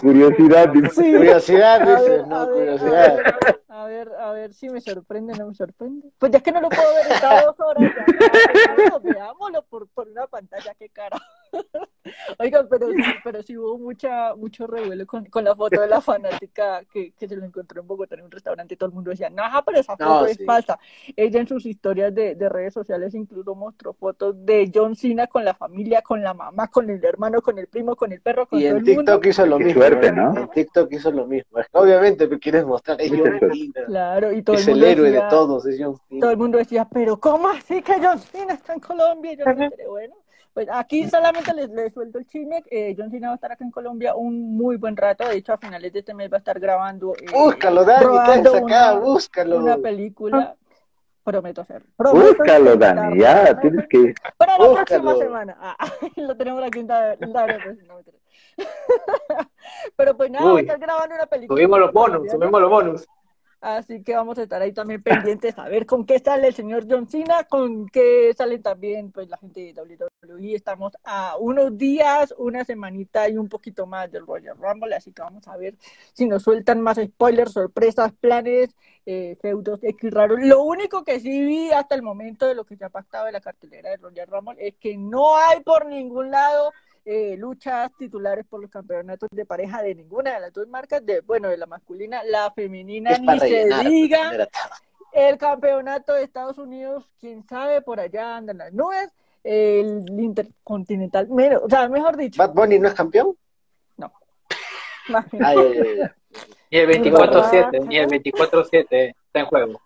curiosidad. dice. Sí. Curiosidad, A dice, ver, no, a ver, a curiosidad. ver, a ver, a ver si me sorprende o no me sorprende. Pues ya que no lo puedo ver en cada dos horas, ya, veámoslo por, por una pantalla, qué cara. Oigan, pero sí, pero sí hubo mucha, mucho revuelo con, con la foto de la fanática que, que se lo encontró en Bogotá en un restaurante y todo el mundo decía, no, pero esa foto No, es sí. falsa. Ella en sus historias de, de redes sociales incluso mostró fotos de John Cena con la familia, con la mamá, con el hermano, con el primo, con el perro, con Y todo en el mundo. TikTok hizo lo Qué mismo. suerte. ¿no? En TikTok hizo lo mismo. Obviamente, me quieres mostrar a John. Cena. Claro, y todo Es el el mundo héroe de todos, es John Cena. todo el mundo decía, pero ¿cómo así que John Cena está en Colombia? Y yo enteré, bueno, pues aquí solamente les, les suelto el chisme. eh, John Cena va a estar acá en Colombia un muy buen rato. De hecho, a finales de este mes va a estar grabando. eh, Búscalo, Dani, ¿qué rodando haces acá? una- Búscalo. Una película. Prometo hacer. Prometo Búscalo, Dani, ya, prometo tienes que... Para la Búscalo. próxima semana. Ah, lo tenemos aquí en no, mentira. Pero pues nada, va a Uy. estar grabando una película. Subimos los bonus, subimos los bonus. Así que vamos a estar ahí también pendientes a ver con qué sale el señor John Cena, con qué sale también pues la gente de WWE. Estamos a unos días, una semanita y un poquito más del Royal Rumble, así que vamos a ver si nos sueltan más spoilers, sorpresas, planes, eh, feudos X raros. Lo único que sí vi hasta el momento de lo que se ha pactado de la cartelera del Royal Rumble es que no hay por ningún lado eh, luchas titulares por los campeonatos de pareja de ninguna de las dos marcas, de bueno, de la masculina, la femenina, ni se diga. El campeonato de Estados Unidos, quién sabe, por allá andan las nubes. El intercontinental, menos, o sea, mejor dicho, ¿Bad Bunny no es campeón? más bien. Ay, ay, ay, ay. Ni el 24-7, ni el 24-7 está en juego.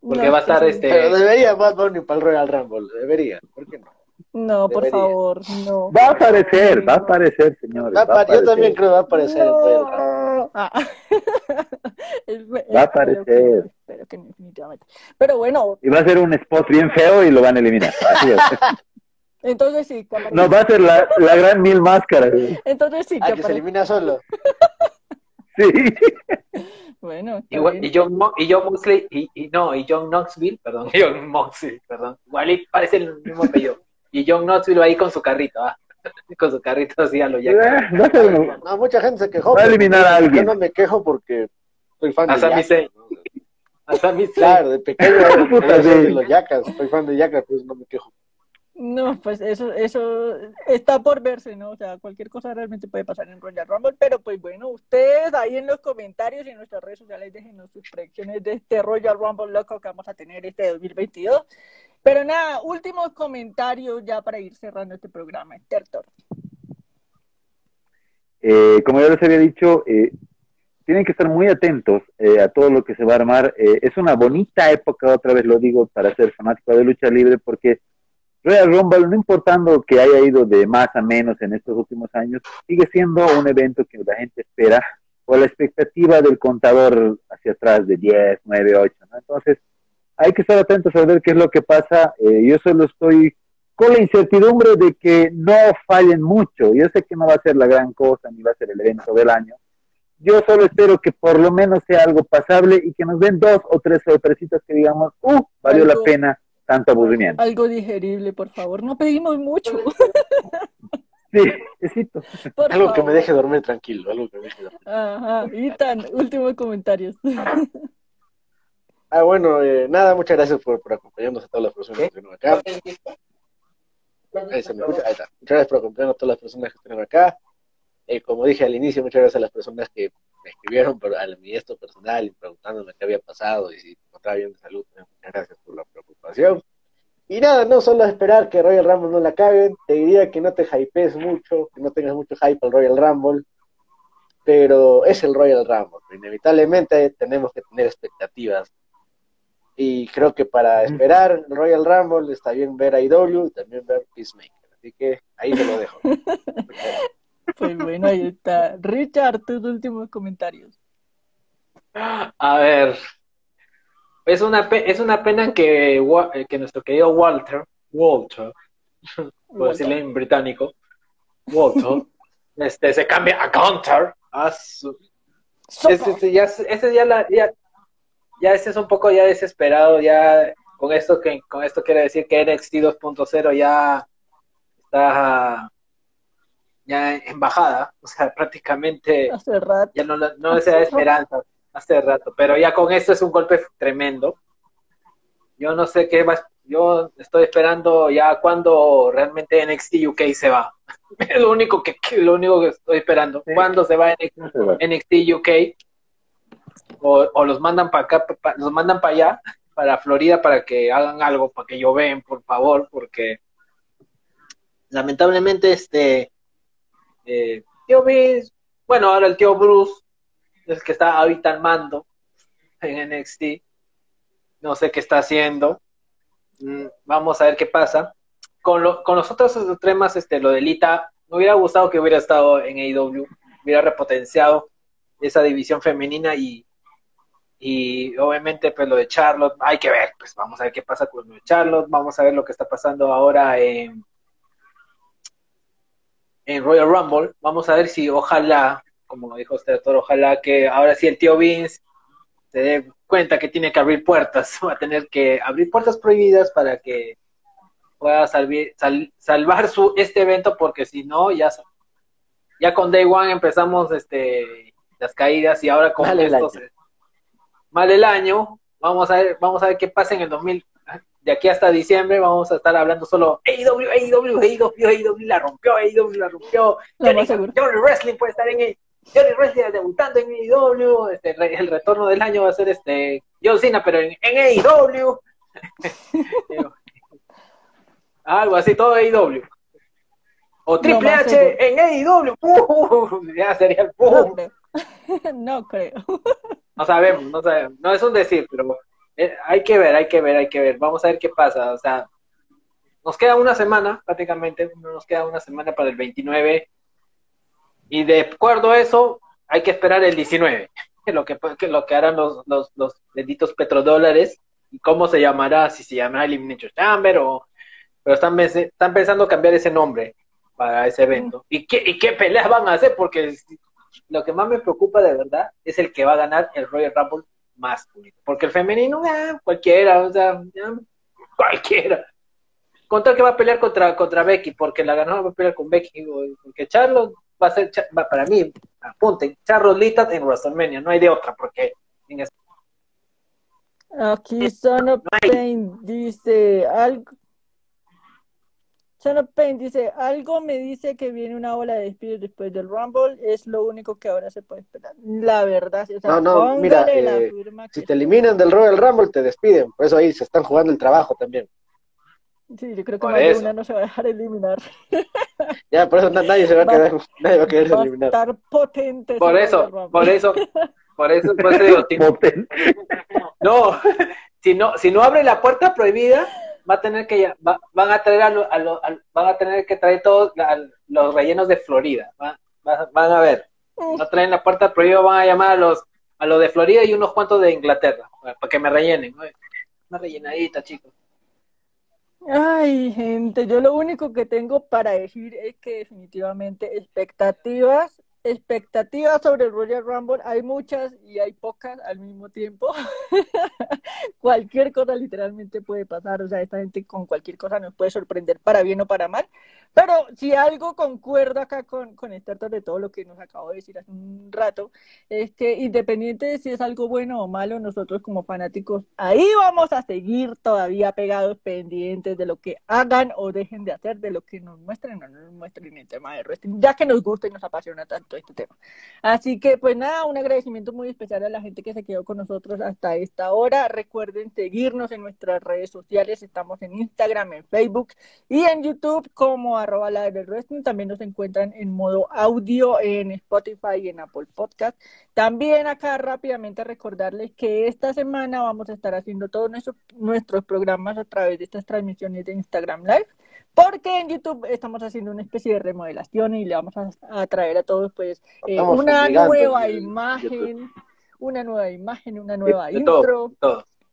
Porque No, va a estar sí. este. Pero debería Bad Bunny para el Royal Rumble, debería. ¿Por qué no? No, por favor, no. Va a aparecer, va a aparecer, señores. Va a yo también aparecer. creo que va a aparecer. No. Ah. Va a para lo que- aparecer. definitivamente. Pero bueno, Y va a ser un spot bien feo y lo van a eliminar. Así es. entonces sí, que aparezca. No, va a ser la, la gran mil máscaras. Entonces sí, Ah, que se elimina solo. Sí. Bueno, y John, Mo- y John Moxley, y, y no, y John Knoxville, perdón, John Moxley, perdón, igual y parece el mismo apellido. Y John Knoxville va ahí con su carrito, ah, con su carrito así a lo ya. Eh, No, mucha gente se quejó. Va a eliminar a yo alguien. no me quejo porque soy fan A de Zayn. ¿no? A Sami Zayn. Claro, de pequeño Puta, era de los Yakas, soy fan de Yakas, pues no me quejo. No, pues eso, eso está por verse, ¿no? O sea, cualquier cosa realmente puede pasar en Royal Rumble, pero pues bueno, ustedes ahí en los comentarios y en nuestras redes sociales déjenos sus predicciones de este Royal Rumble loco que vamos a tener este 2022. Pero nada, últimos comentarios ya para ir cerrando este programa. Tertor. Eh, como ya les había dicho, eh, tienen que estar muy atentos eh, a todo lo que se va a armar. Eh, es una bonita época, otra vez lo digo, para ser fanático de lucha libre, porque Royal Rumble, no importando que haya ido de más a menos en estos últimos años, sigue siendo un evento que la gente espera por la expectativa del contador hacia atrás de 10, 9, 8. ¿no? Entonces, hay que estar atentos a ver qué es lo que pasa. Eh, yo solo estoy con la incertidumbre de que no fallen mucho. Yo sé que no va a ser la gran cosa ni va a ser el evento del año. Yo solo espero que por lo menos sea algo pasable y que nos den dos o tres sorpresitas que digamos, uh, valió la Algo- pena tanto aburrimiento. Algo digerible, por favor. No pedimos mucho. Sí, besito. Por Algo que me favor. deje dormir tranquilo, algo que me deje dormir. Ajá. Ethan, últimos comentarios. Ah, bueno, eh, nada, muchas gracias por, acompañarnos a todas las personas que estuvieron acá. Ahí se me escucha, ahí está. Muchas gracias por acompañarnos a todas las personas que estuvieron acá. Eh, como dije al inicio, muchas gracias a las personas que me escribieron por, a mi esto personal y preguntándome qué había pasado y si encontraba bien de salud. Muchas gracias por la preocupación. Y nada, no solo esperar que Royal Rumble no la caguen, te diría que no te hypees mucho, que no tengas mucho hype al Royal Rumble, pero es el Royal Rumble. Inevitablemente tenemos que tener expectativas. Y creo que para esperar Royal Rumble está bien ver a IW y también ver Peacemaker. Así que ahí te lo dejo. Pues bueno, ahí está. Richard, tus últimos comentarios. A ver, es una, pe- es una pena que, eh, que nuestro querido Walter, Walter, por decirlo en británico, Walter, este, se cambia a Gunter. A su-. Ese, ese ya, es- ese ya, la, ya, ya ese es un poco ya desesperado, ya con esto que con esto quiere decir que NXT 2.0 ya está ya en bajada, o sea, prácticamente Hace rato. ya no, no se da esperanza hace rato, pero ya con esto es un golpe tremendo. Yo no sé qué más, yo estoy esperando ya cuando realmente NXT UK se va. Es lo único que, que- lo único que estoy esperando. Sí. ¿Cuándo se va NXT, NXT UK? O, los mandan para acá, los mandan para allá, para Florida, para que hagan algo, para que yo vean, por favor, porque lamentablemente este eh, tío Vince, bueno, ahora el tío Bruce el que está ahorita al mando en NXT. No sé qué está haciendo. Mm, Vamos a ver qué pasa. Con, lo- con los otros temas, este, lo de Lita, me hubiera gustado que hubiera estado en AEW, hubiera repotenciado esa división femenina y, y obviamente pues lo de Charlotte, hay que ver, pues vamos a ver qué pasa con lo de Charlotte, vamos a ver lo que está pasando ahora en, en Royal Rumble, vamos a ver si ojalá, como dijo usted, doctor, ojalá que ahora sí el tío Vince se dé cuenta que tiene que abrir puertas, va a tener que abrir puertas prohibidas para que pueda salvi- sal- salvar su este evento porque si no ya ya con Day One empezamos este las caídas y ahora con estos eh, mal el año vamos a ver vamos a ver qué pasa en el 2000 de aquí hasta diciembre vamos a estar hablando solo AEW AEW AEW AEW la rompió AEW la rompió Johnny, Wrestling puede estar en el- Johnny Wrestling debutando en AEW este, el retorno del año va a ser este John Cena pero en, en AEW algo así todo AEW o Triple H seguro. en AEW ¡Uh! ya sería el boom. No creo. no sabemos, no sabemos, no es un decir, pero eh, hay que ver, hay que ver, hay que ver, vamos a ver qué pasa, o sea, nos queda una semana, prácticamente, nos queda una semana para el 29, y de acuerdo a eso, hay que esperar el 19, lo que, que lo que harán los, los, los benditos petrodólares y cómo se llamará, si se llamará Elimination Chamber o... Pero están, están pensando cambiar ese nombre para ese evento. ¿Y qué, ¿Y qué peleas van a hacer? Porque lo que más me preocupa de verdad es el que va a ganar el Royal Rumble masculino. Porque el femenino, ah, cualquiera, o sea, cualquiera. Contra que va a pelear contra, contra Becky, porque la ganó va a pelear con Becky, porque Charlotte va a ser, para mí, apunten, Charlotte Lita en WrestleMania, no hay de otra, porque en Aquí Son of Pain dice algo. Son of Pain dice, algo me dice que viene una ola de despidos después del Rumble, es lo único que ahora se puede esperar. La verdad, no, no, mira, eh, si te eliminan del Royal Rumble te despiden, por eso ahí se están jugando el trabajo también. Sí, yo creo que más una no se va a dejar eliminar. Ya, por eso nadie se va a quedar, nadie va a querer eliminar. estar potente. Por eso, por eso, por eso, por eso digo, no, si no, si no abre la puerta prohibida, va a tener que van a traer a, van a tener que traer todos los rellenos de Florida, van a ver, no traen la puerta prohibida, van a llamar a los a los de Florida y unos cuantos de Inglaterra, para que me rellenen, una rellenadita, chicos. Ay, gente, yo lo único que tengo para decir es que definitivamente expectativas expectativas sobre el Royal Rumble hay muchas y hay pocas al mismo tiempo. cualquier cosa literalmente puede pasar, o sea, esta gente con cualquier cosa nos puede sorprender para bien o para mal. Pero si algo concuerda acá con, con de todo lo que nos acabo de decir hace un rato, es que independiente de si es algo bueno o malo, nosotros como fanáticos ahí vamos a seguir todavía pegados, pendientes de lo que hagan o dejen de hacer, de lo que nos muestren o no nos muestren en el tema de wrestling, ya que nos gusta y nos apasiona tanto este tema. Así que pues nada, un agradecimiento muy especial a la gente que se quedó con nosotros hasta esta hora. Recuerden seguirnos en nuestras redes sociales, estamos en Instagram, en Facebook y en YouTube como arroba la del wrestling. También nos encuentran en modo audio en Spotify y en Apple Podcast. También acá rápidamente recordarles que esta semana vamos a estar haciendo todos nuestros, nuestros programas a través de estas transmisiones de Instagram Live. Porque en YouTube estamos haciendo una especie de remodelación y le vamos a, traer a todos pues eh, una nueva imagen, una nueva imagen, una nueva intro.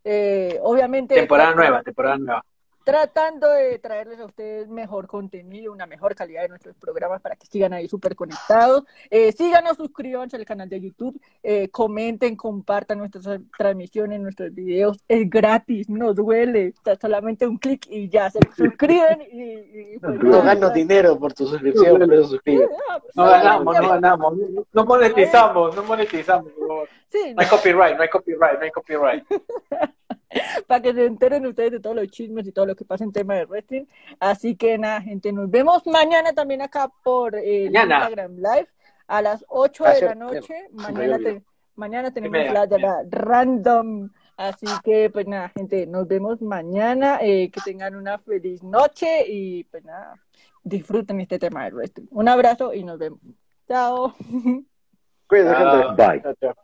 Eh, obviamente. Temporada nueva, temporada nueva tratando de traerles a ustedes mejor contenido, una mejor calidad de nuestros programas para que sigan ahí súper conectados. Eh, síganos, suscríbanse al canal de YouTube, eh, comenten, compartan nuestras transmisiones, nuestros videos. Es gratis, no duele, está solamente un clic y ya se suscriben. Y, pues, no gano dinero por tu suscripción, pero suscriben. No ganamos, no ganamos, no monetizamos, no monetizamos. No hay copyright, no hay copyright, no hay copyright. para que se enteren ustedes de todos los chismes y todo lo que pasa en tema de wrestling. Así que nada, gente, nos vemos mañana también acá por el Instagram Live a las 8 de la noche. Mañana, mañana tenemos la de la random. Así que, pues nada, gente, nos vemos mañana. Eh, que tengan una feliz noche y, pues nada, disfruten este tema de wrestling. Un abrazo y nos vemos. Chao. Cuídense, gente. Bye.